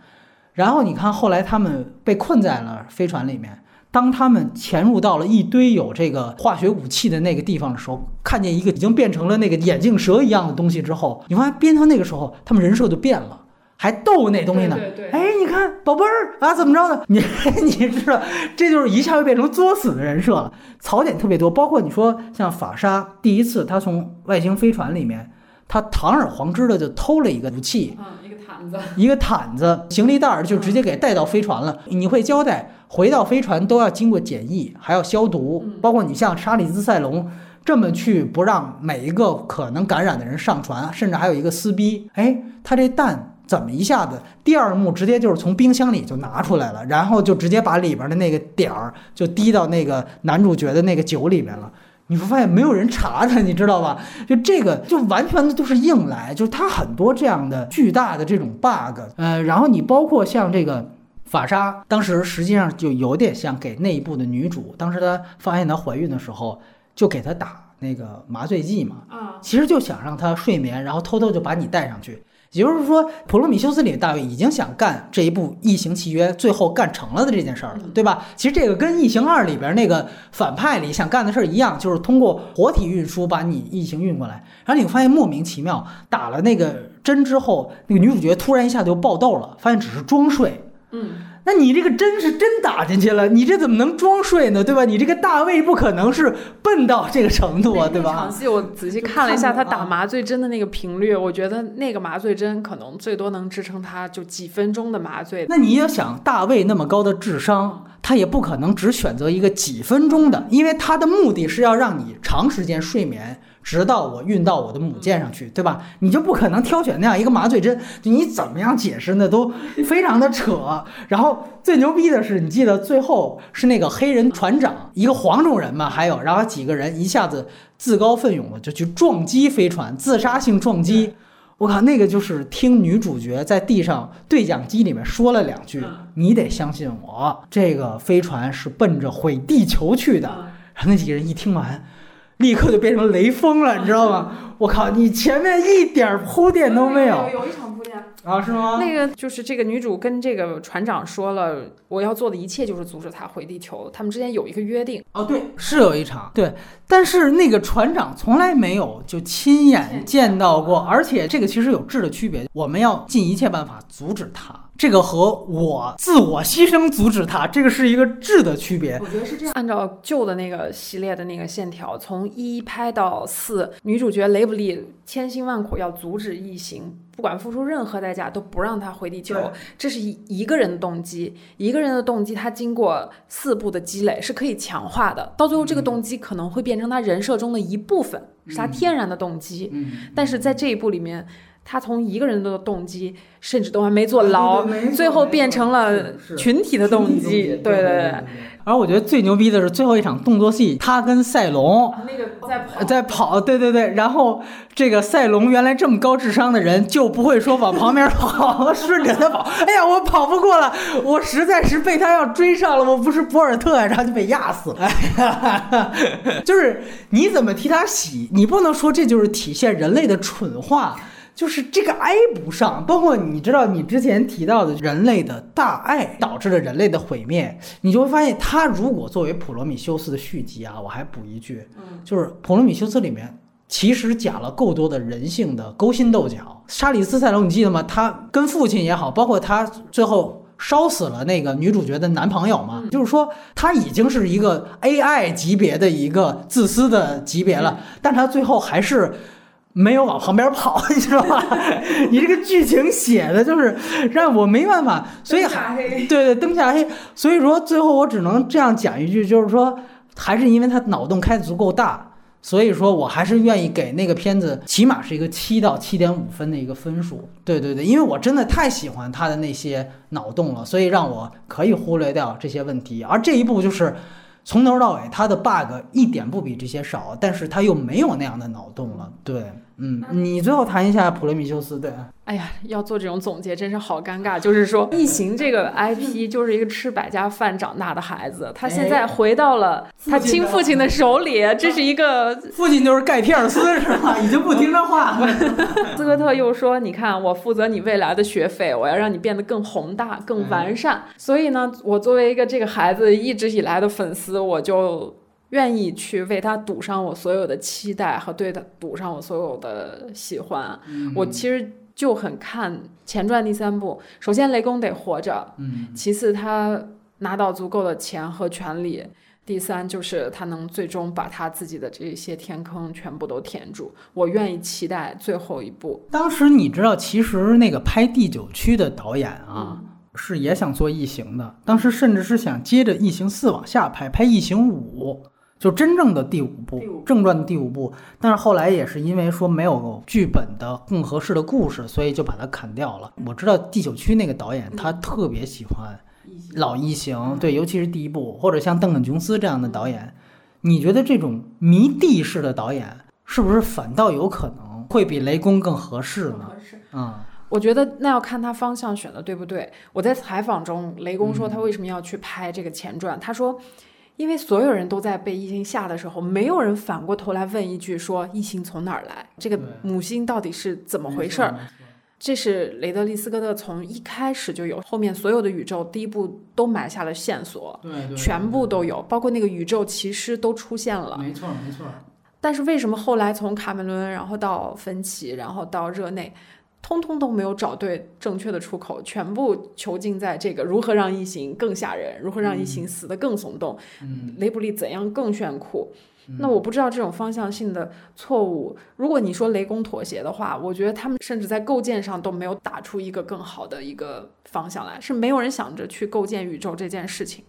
然后你看后来他们被困在了飞船里面。当他们潜入到了一堆有这个化学武器的那个地方的时候，看见一个已经变成了那个眼镜蛇一样的东西之后，你发现边到那个时候，他们人设就变了，还逗那东西呢。对对。哎，你看，宝贝儿啊，怎么着的？你 [laughs] 你知道，这就是一下就变成作死的人设了。槽点特别多，包括你说像法沙第一次他从外星飞船里面，他堂而皇之的就偷了一个武器，嗯，一个毯子，一个毯子，行李袋儿就直接给带到飞船了。你会交代？回到飞船都要经过检疫，还要消毒，包括你像查理兹塞隆这么去不让每一个可能感染的人上船，甚至还有一个撕逼。哎，他这蛋怎么一下子第二幕直接就是从冰箱里就拿出来了，然后就直接把里边的那个点儿就滴到那个男主角的那个酒里面了。你会发现没有人查他，你知道吧？就这个就完全的都是硬来，就是他很多这样的巨大的这种 bug。呃，然后你包括像这个。法莎当时实际上就有点像给内部的女主，当时她发现她怀孕的时候，就给她打那个麻醉剂嘛，啊，其实就想让她睡眠，然后偷偷就把你带上去。也就是说，普罗米修斯里的大卫已经想干这一部异形契约，最后干成了的这件事儿了，对吧？其实这个跟异形二里边那个反派里想干的事儿一样，就是通过活体运输把你异形运过来。然后你会发现莫名其妙，打了那个针之后，那个女主角突然一下就爆痘了，发现只是装睡。嗯，那你这个针是真打进去了，你这怎么能装睡呢？对吧？你这个大卫不可能是笨到这个程度啊，对吧？那场戏我仔细看了一下，他打麻醉针的那个频率，我觉得那个麻醉针可能最多能支撑他就几分钟的麻醉。那你要想大卫那么高的智商，他也不可能只选择一个几分钟的，因为他的目的是要让你长时间睡眠。直到我运到我的母舰上去，对吧？你就不可能挑选那样一个麻醉针，你怎么样解释那都非常的扯。然后最牛逼的是，你记得最后是那个黑人船长，一个黄种人嘛，还有然后几个人一下子自告奋勇的就去撞击飞船，自杀性撞击。我靠，那个就是听女主角在地上对讲机里面说了两句：“你得相信我，这个飞船是奔着毁地球去的。”然后那几个人一听完，立刻就变成雷锋了，你知道吗？我靠，你前面一点铺垫都没有啊？是吗？那个就是这个女主跟这个船长说了，我要做的一切就是阻止他回地球。他们之间有一个约定。哦，对，是有一场对，但是那个船长从来没有就亲眼见到过，而且这个其实有质的区别。我们要尽一切办法阻止他。这个和我自我牺牲阻止他，这个是一个质的区别。我觉得是这样。按照旧的那个系列的那个线条，从一拍到四，女主角雷布利千辛万苦要阻止异形，不管付出任何代价都不让他回地球。这是一一个人的动机，一个人的动机，他经过四步的积累是可以强化的。到最后，这个动机可能会变成他人设中的一部分，是他天然的动机。嗯，但是在这一步里面。他从一个人的动机，甚至都还没坐牢，最后变成了群体的动机。对对对。而我觉得最牛逼的是最后一场动作戏，他跟赛龙那个在跑，在跑，对对对。然后这个赛龙原来这么高智商的人，就不会说往旁边跑，[laughs] 顺着他跑。哎呀，我跑不过了，我实在是被他要追上了，我不是博尔特，然后就被压死了。[laughs] 就是你怎么替他洗？你不能说这就是体现人类的蠢话。就是这个挨不上，包括你知道你之前提到的人类的大爱导致了人类的毁灭，你就会发现他如果作为普罗米修斯的续集啊，我还补一句，就是普罗米修斯里面其实讲了够多的人性的勾心斗角。沙里斯赛隆你记得吗？他跟父亲也好，包括他最后烧死了那个女主角的男朋友嘛，就是说他已经是一个 AI 级别的一个自私的级别了，但他最后还是。没有往旁边跑，[laughs] 你知道吧？[laughs] 你这个剧情写的就是让我没办法，所以还对对灯下黑。所以说最后我只能这样讲一句，就是说还是因为他脑洞开的足够大，所以说我还是愿意给那个片子起码是一个七到七点五分的一个分数。对对对，因为我真的太喜欢他的那些脑洞了，所以让我可以忽略掉这些问题。而这一部就是从头到尾他的 bug 一点不比这些少，但是他又没有那样的脑洞了。对。嗯，你最后谈一下普罗米修斯，对。哎呀，要做这种总结真是好尴尬。就是说，异形这个 IP 就是一个吃百家饭长大的孩子，他现在回到了他亲父亲的手里，这是一个 [laughs] 父亲就是盖皮尔斯是吧？[laughs] 已经不听他话了。[laughs] 斯科特又说：“你看，我负责你未来的学费，我要让你变得更宏大、更完善。所以呢，我作为一个这个孩子一直以来的粉丝，我就。”愿意去为他赌上我所有的期待和对他赌上我所有的喜欢。我其实就很看前传第三部。首先，雷公得活着；嗯其次，他拿到足够的钱和权利；第三，就是他能最终把他自己的这些天坑全部都填住。我愿意期待最后一步。当时你知道，其实那个拍第九区的导演啊，是也想做异形的。当时甚至是想接着异形四往下拍，拍异形五。就真正的第五部正传的第五部，但是后来也是因为说没有剧本的更合适的故事，所以就把它砍掉了。我知道第九区那个导演他特别喜欢老异形，对，尤其是第一部，或者像邓肯·琼斯这样的导演，你觉得这种迷弟式的导演是不是反倒有可能会比雷公更合适呢？合适，嗯，我觉得那要看他方向选的对不对。我在采访中，雷公说他为什么要去拍这个前传，他说。因为所有人都在被异星吓的时候，没有人反过头来问一句说异星从哪儿来，这个母星到底是怎么回事儿？这是雷德利·斯科特从一开始就有，后面所有的宇宙第一部都埋下了线索，对，全部都有，包括那个宇宙骑士都出现了，没错没错。但是为什么后来从卡梅伦，然后到芬奇，然后到热内？通通都没有找对正确的出口，全部囚禁在这个如何让异形更吓人，如何让异形死得更耸动，雷布利怎样更炫酷。那我不知道这种方向性的错误，如果你说雷公妥协的话，我觉得他们甚至在构建上都没有打出一个更好的一个方向来，是没有人想着去构建宇宙这件事情，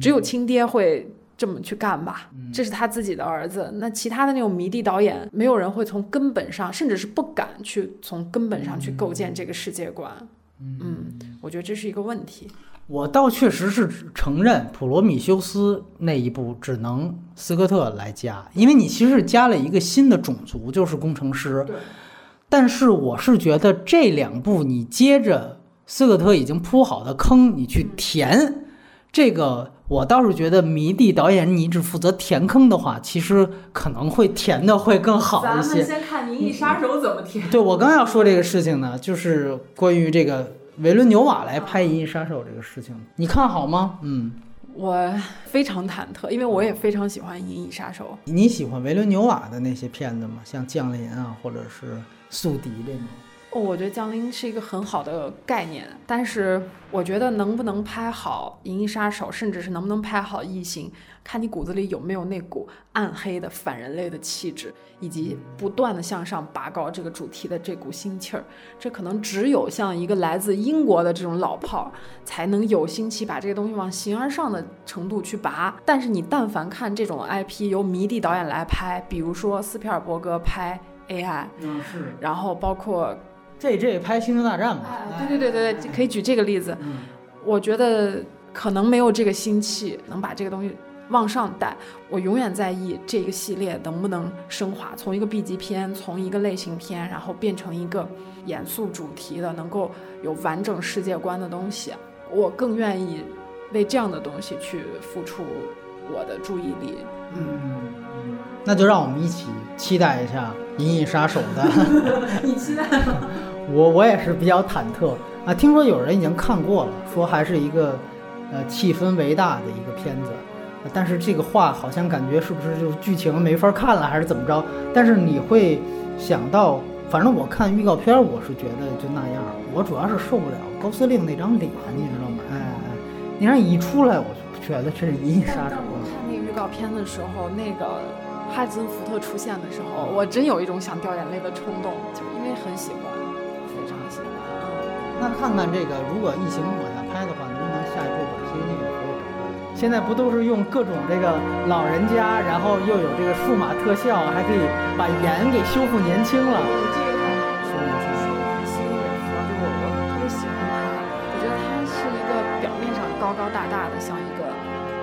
只有亲爹会。这么去干吧，这是他自己的儿子。那其他的那种迷弟导演，没有人会从根本上，甚至是不敢去从根本上去构建这个世界观。嗯，我觉得这是一个问题。我倒确实是承认，普罗米修斯那一部只能斯科特来加，因为你其实是加了一个新的种族，就是工程师。对。但是我是觉得这两部你接着斯科特已经铺好的坑，你去填这个。我倒是觉得迷弟导演，你只负责填坑的话，其实可能会填的会更好一些。咱们先看《银翼杀手》怎么填。对，我刚要说这个事情呢，就是关于这个维伦纽瓦来拍《银翼杀手》这个事情，你看好吗？嗯，我非常忐忑，因为我也非常喜欢《银翼杀手》。你喜欢维伦纽瓦的那些片子吗？像《降临》啊，或者是《宿敌》这种？哦，我觉得降临是一个很好的概念，但是我觉得能不能拍好《银翼杀手》，甚至是能不能拍好《异形》，看你骨子里有没有那股暗黑的反人类的气质，以及不断的向上拔高这个主题的这股心气儿。这可能只有像一个来自英国的这种老炮儿，才能有心气把这个东西往形而上的程度去拔。但是你但凡看这种 IP 由迷弟导演来拍，比如说斯皮尔伯格拍 AI，嗯是，然后包括。这这拍《星球大战》嘛？对对对对对，可以举这个例子。我觉得可能没有这个心气能把这个东西往上带。我永远在意这个系列能不能升华，从一个 B 级片，从一个类型片，然后变成一个严肃主题的，能够有完整世界观的东西。我更愿意为这样的东西去付出我的注意力。嗯，那就让我们一起期待一下《银翼杀手》的。[laughs] 你期待吗？我我也是比较忐忑啊，听说有人已经看过了，说还是一个，呃，气氛为大的一个片子，但是这个话好像感觉是不是就是剧情没法看了，还是怎么着？但是你会想到，反正我看预告片，我是觉得就那样。我主要是受不了高司令那张脸，你知道吗？哎哎，你让一出来，我就觉得这是银翼杀手。我看那个预告片的时候，那个哈兹福特出现的时候，我真有一种想掉眼泪的冲动，就因为很喜欢。那看看这个，如果疫情往下拍的话，能不能下一步把谢尼也可以找回来？现在不都是用各种这个老人家，然后又有这个数码特效，还可以把颜给修复年轻了。这个说年轻，希尼韦夫，就我我特别喜欢他，我觉得他是一个表面上高高大大的，像一个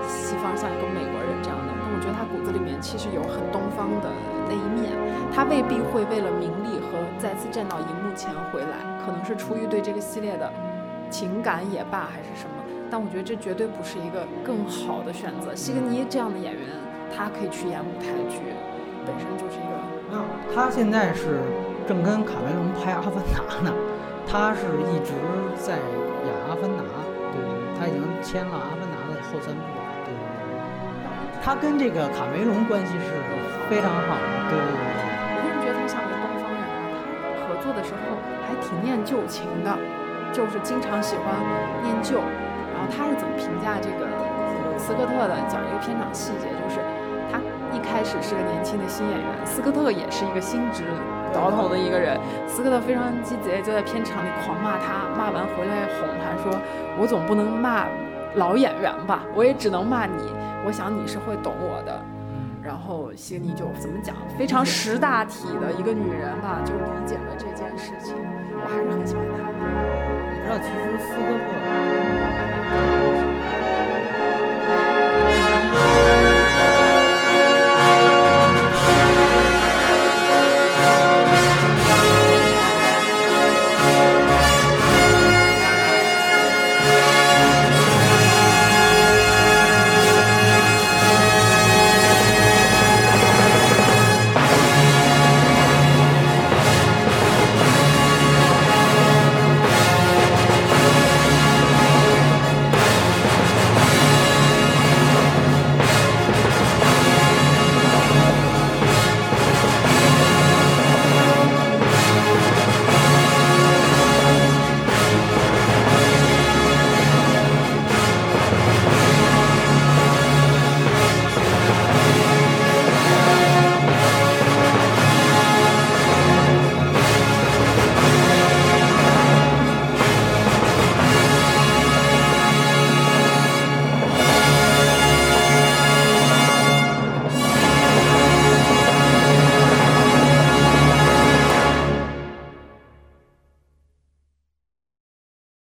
西方，像一个美国人这样的，但我觉得他骨子里面其实有很东方的那一面，他未必会为了名利和再次站到荧幕前回来。可能是出于对这个系列的情感也罢，还是什么，但我觉得这绝对不是一个更好的选择。希格尼这样的演员，他可以去演舞台剧，本身就是一个。没有，他现在是正跟卡梅隆拍《阿凡达》呢，他是一直在演《阿凡达》，对对对，他已经签了《阿凡达》的后三部，对对对。他跟这个卡梅隆关系是非常好的，对对对。念旧情的，就是经常喜欢念旧。然后他是怎么评价这个斯科特的？讲一个片场细节，就是他一开始是个年轻的新演员，斯科特也是一个心直倒头的一个人。斯科特非常鸡贼，就在片场里狂骂他，骂完回来哄他说：“我总不能骂老演员吧？我也只能骂你。我想你是会懂我的。”然后希尼就怎么讲，非常识大体的一个女人吧，就理解了这件事情。我还是很喜欢他，你知道其实斯科特。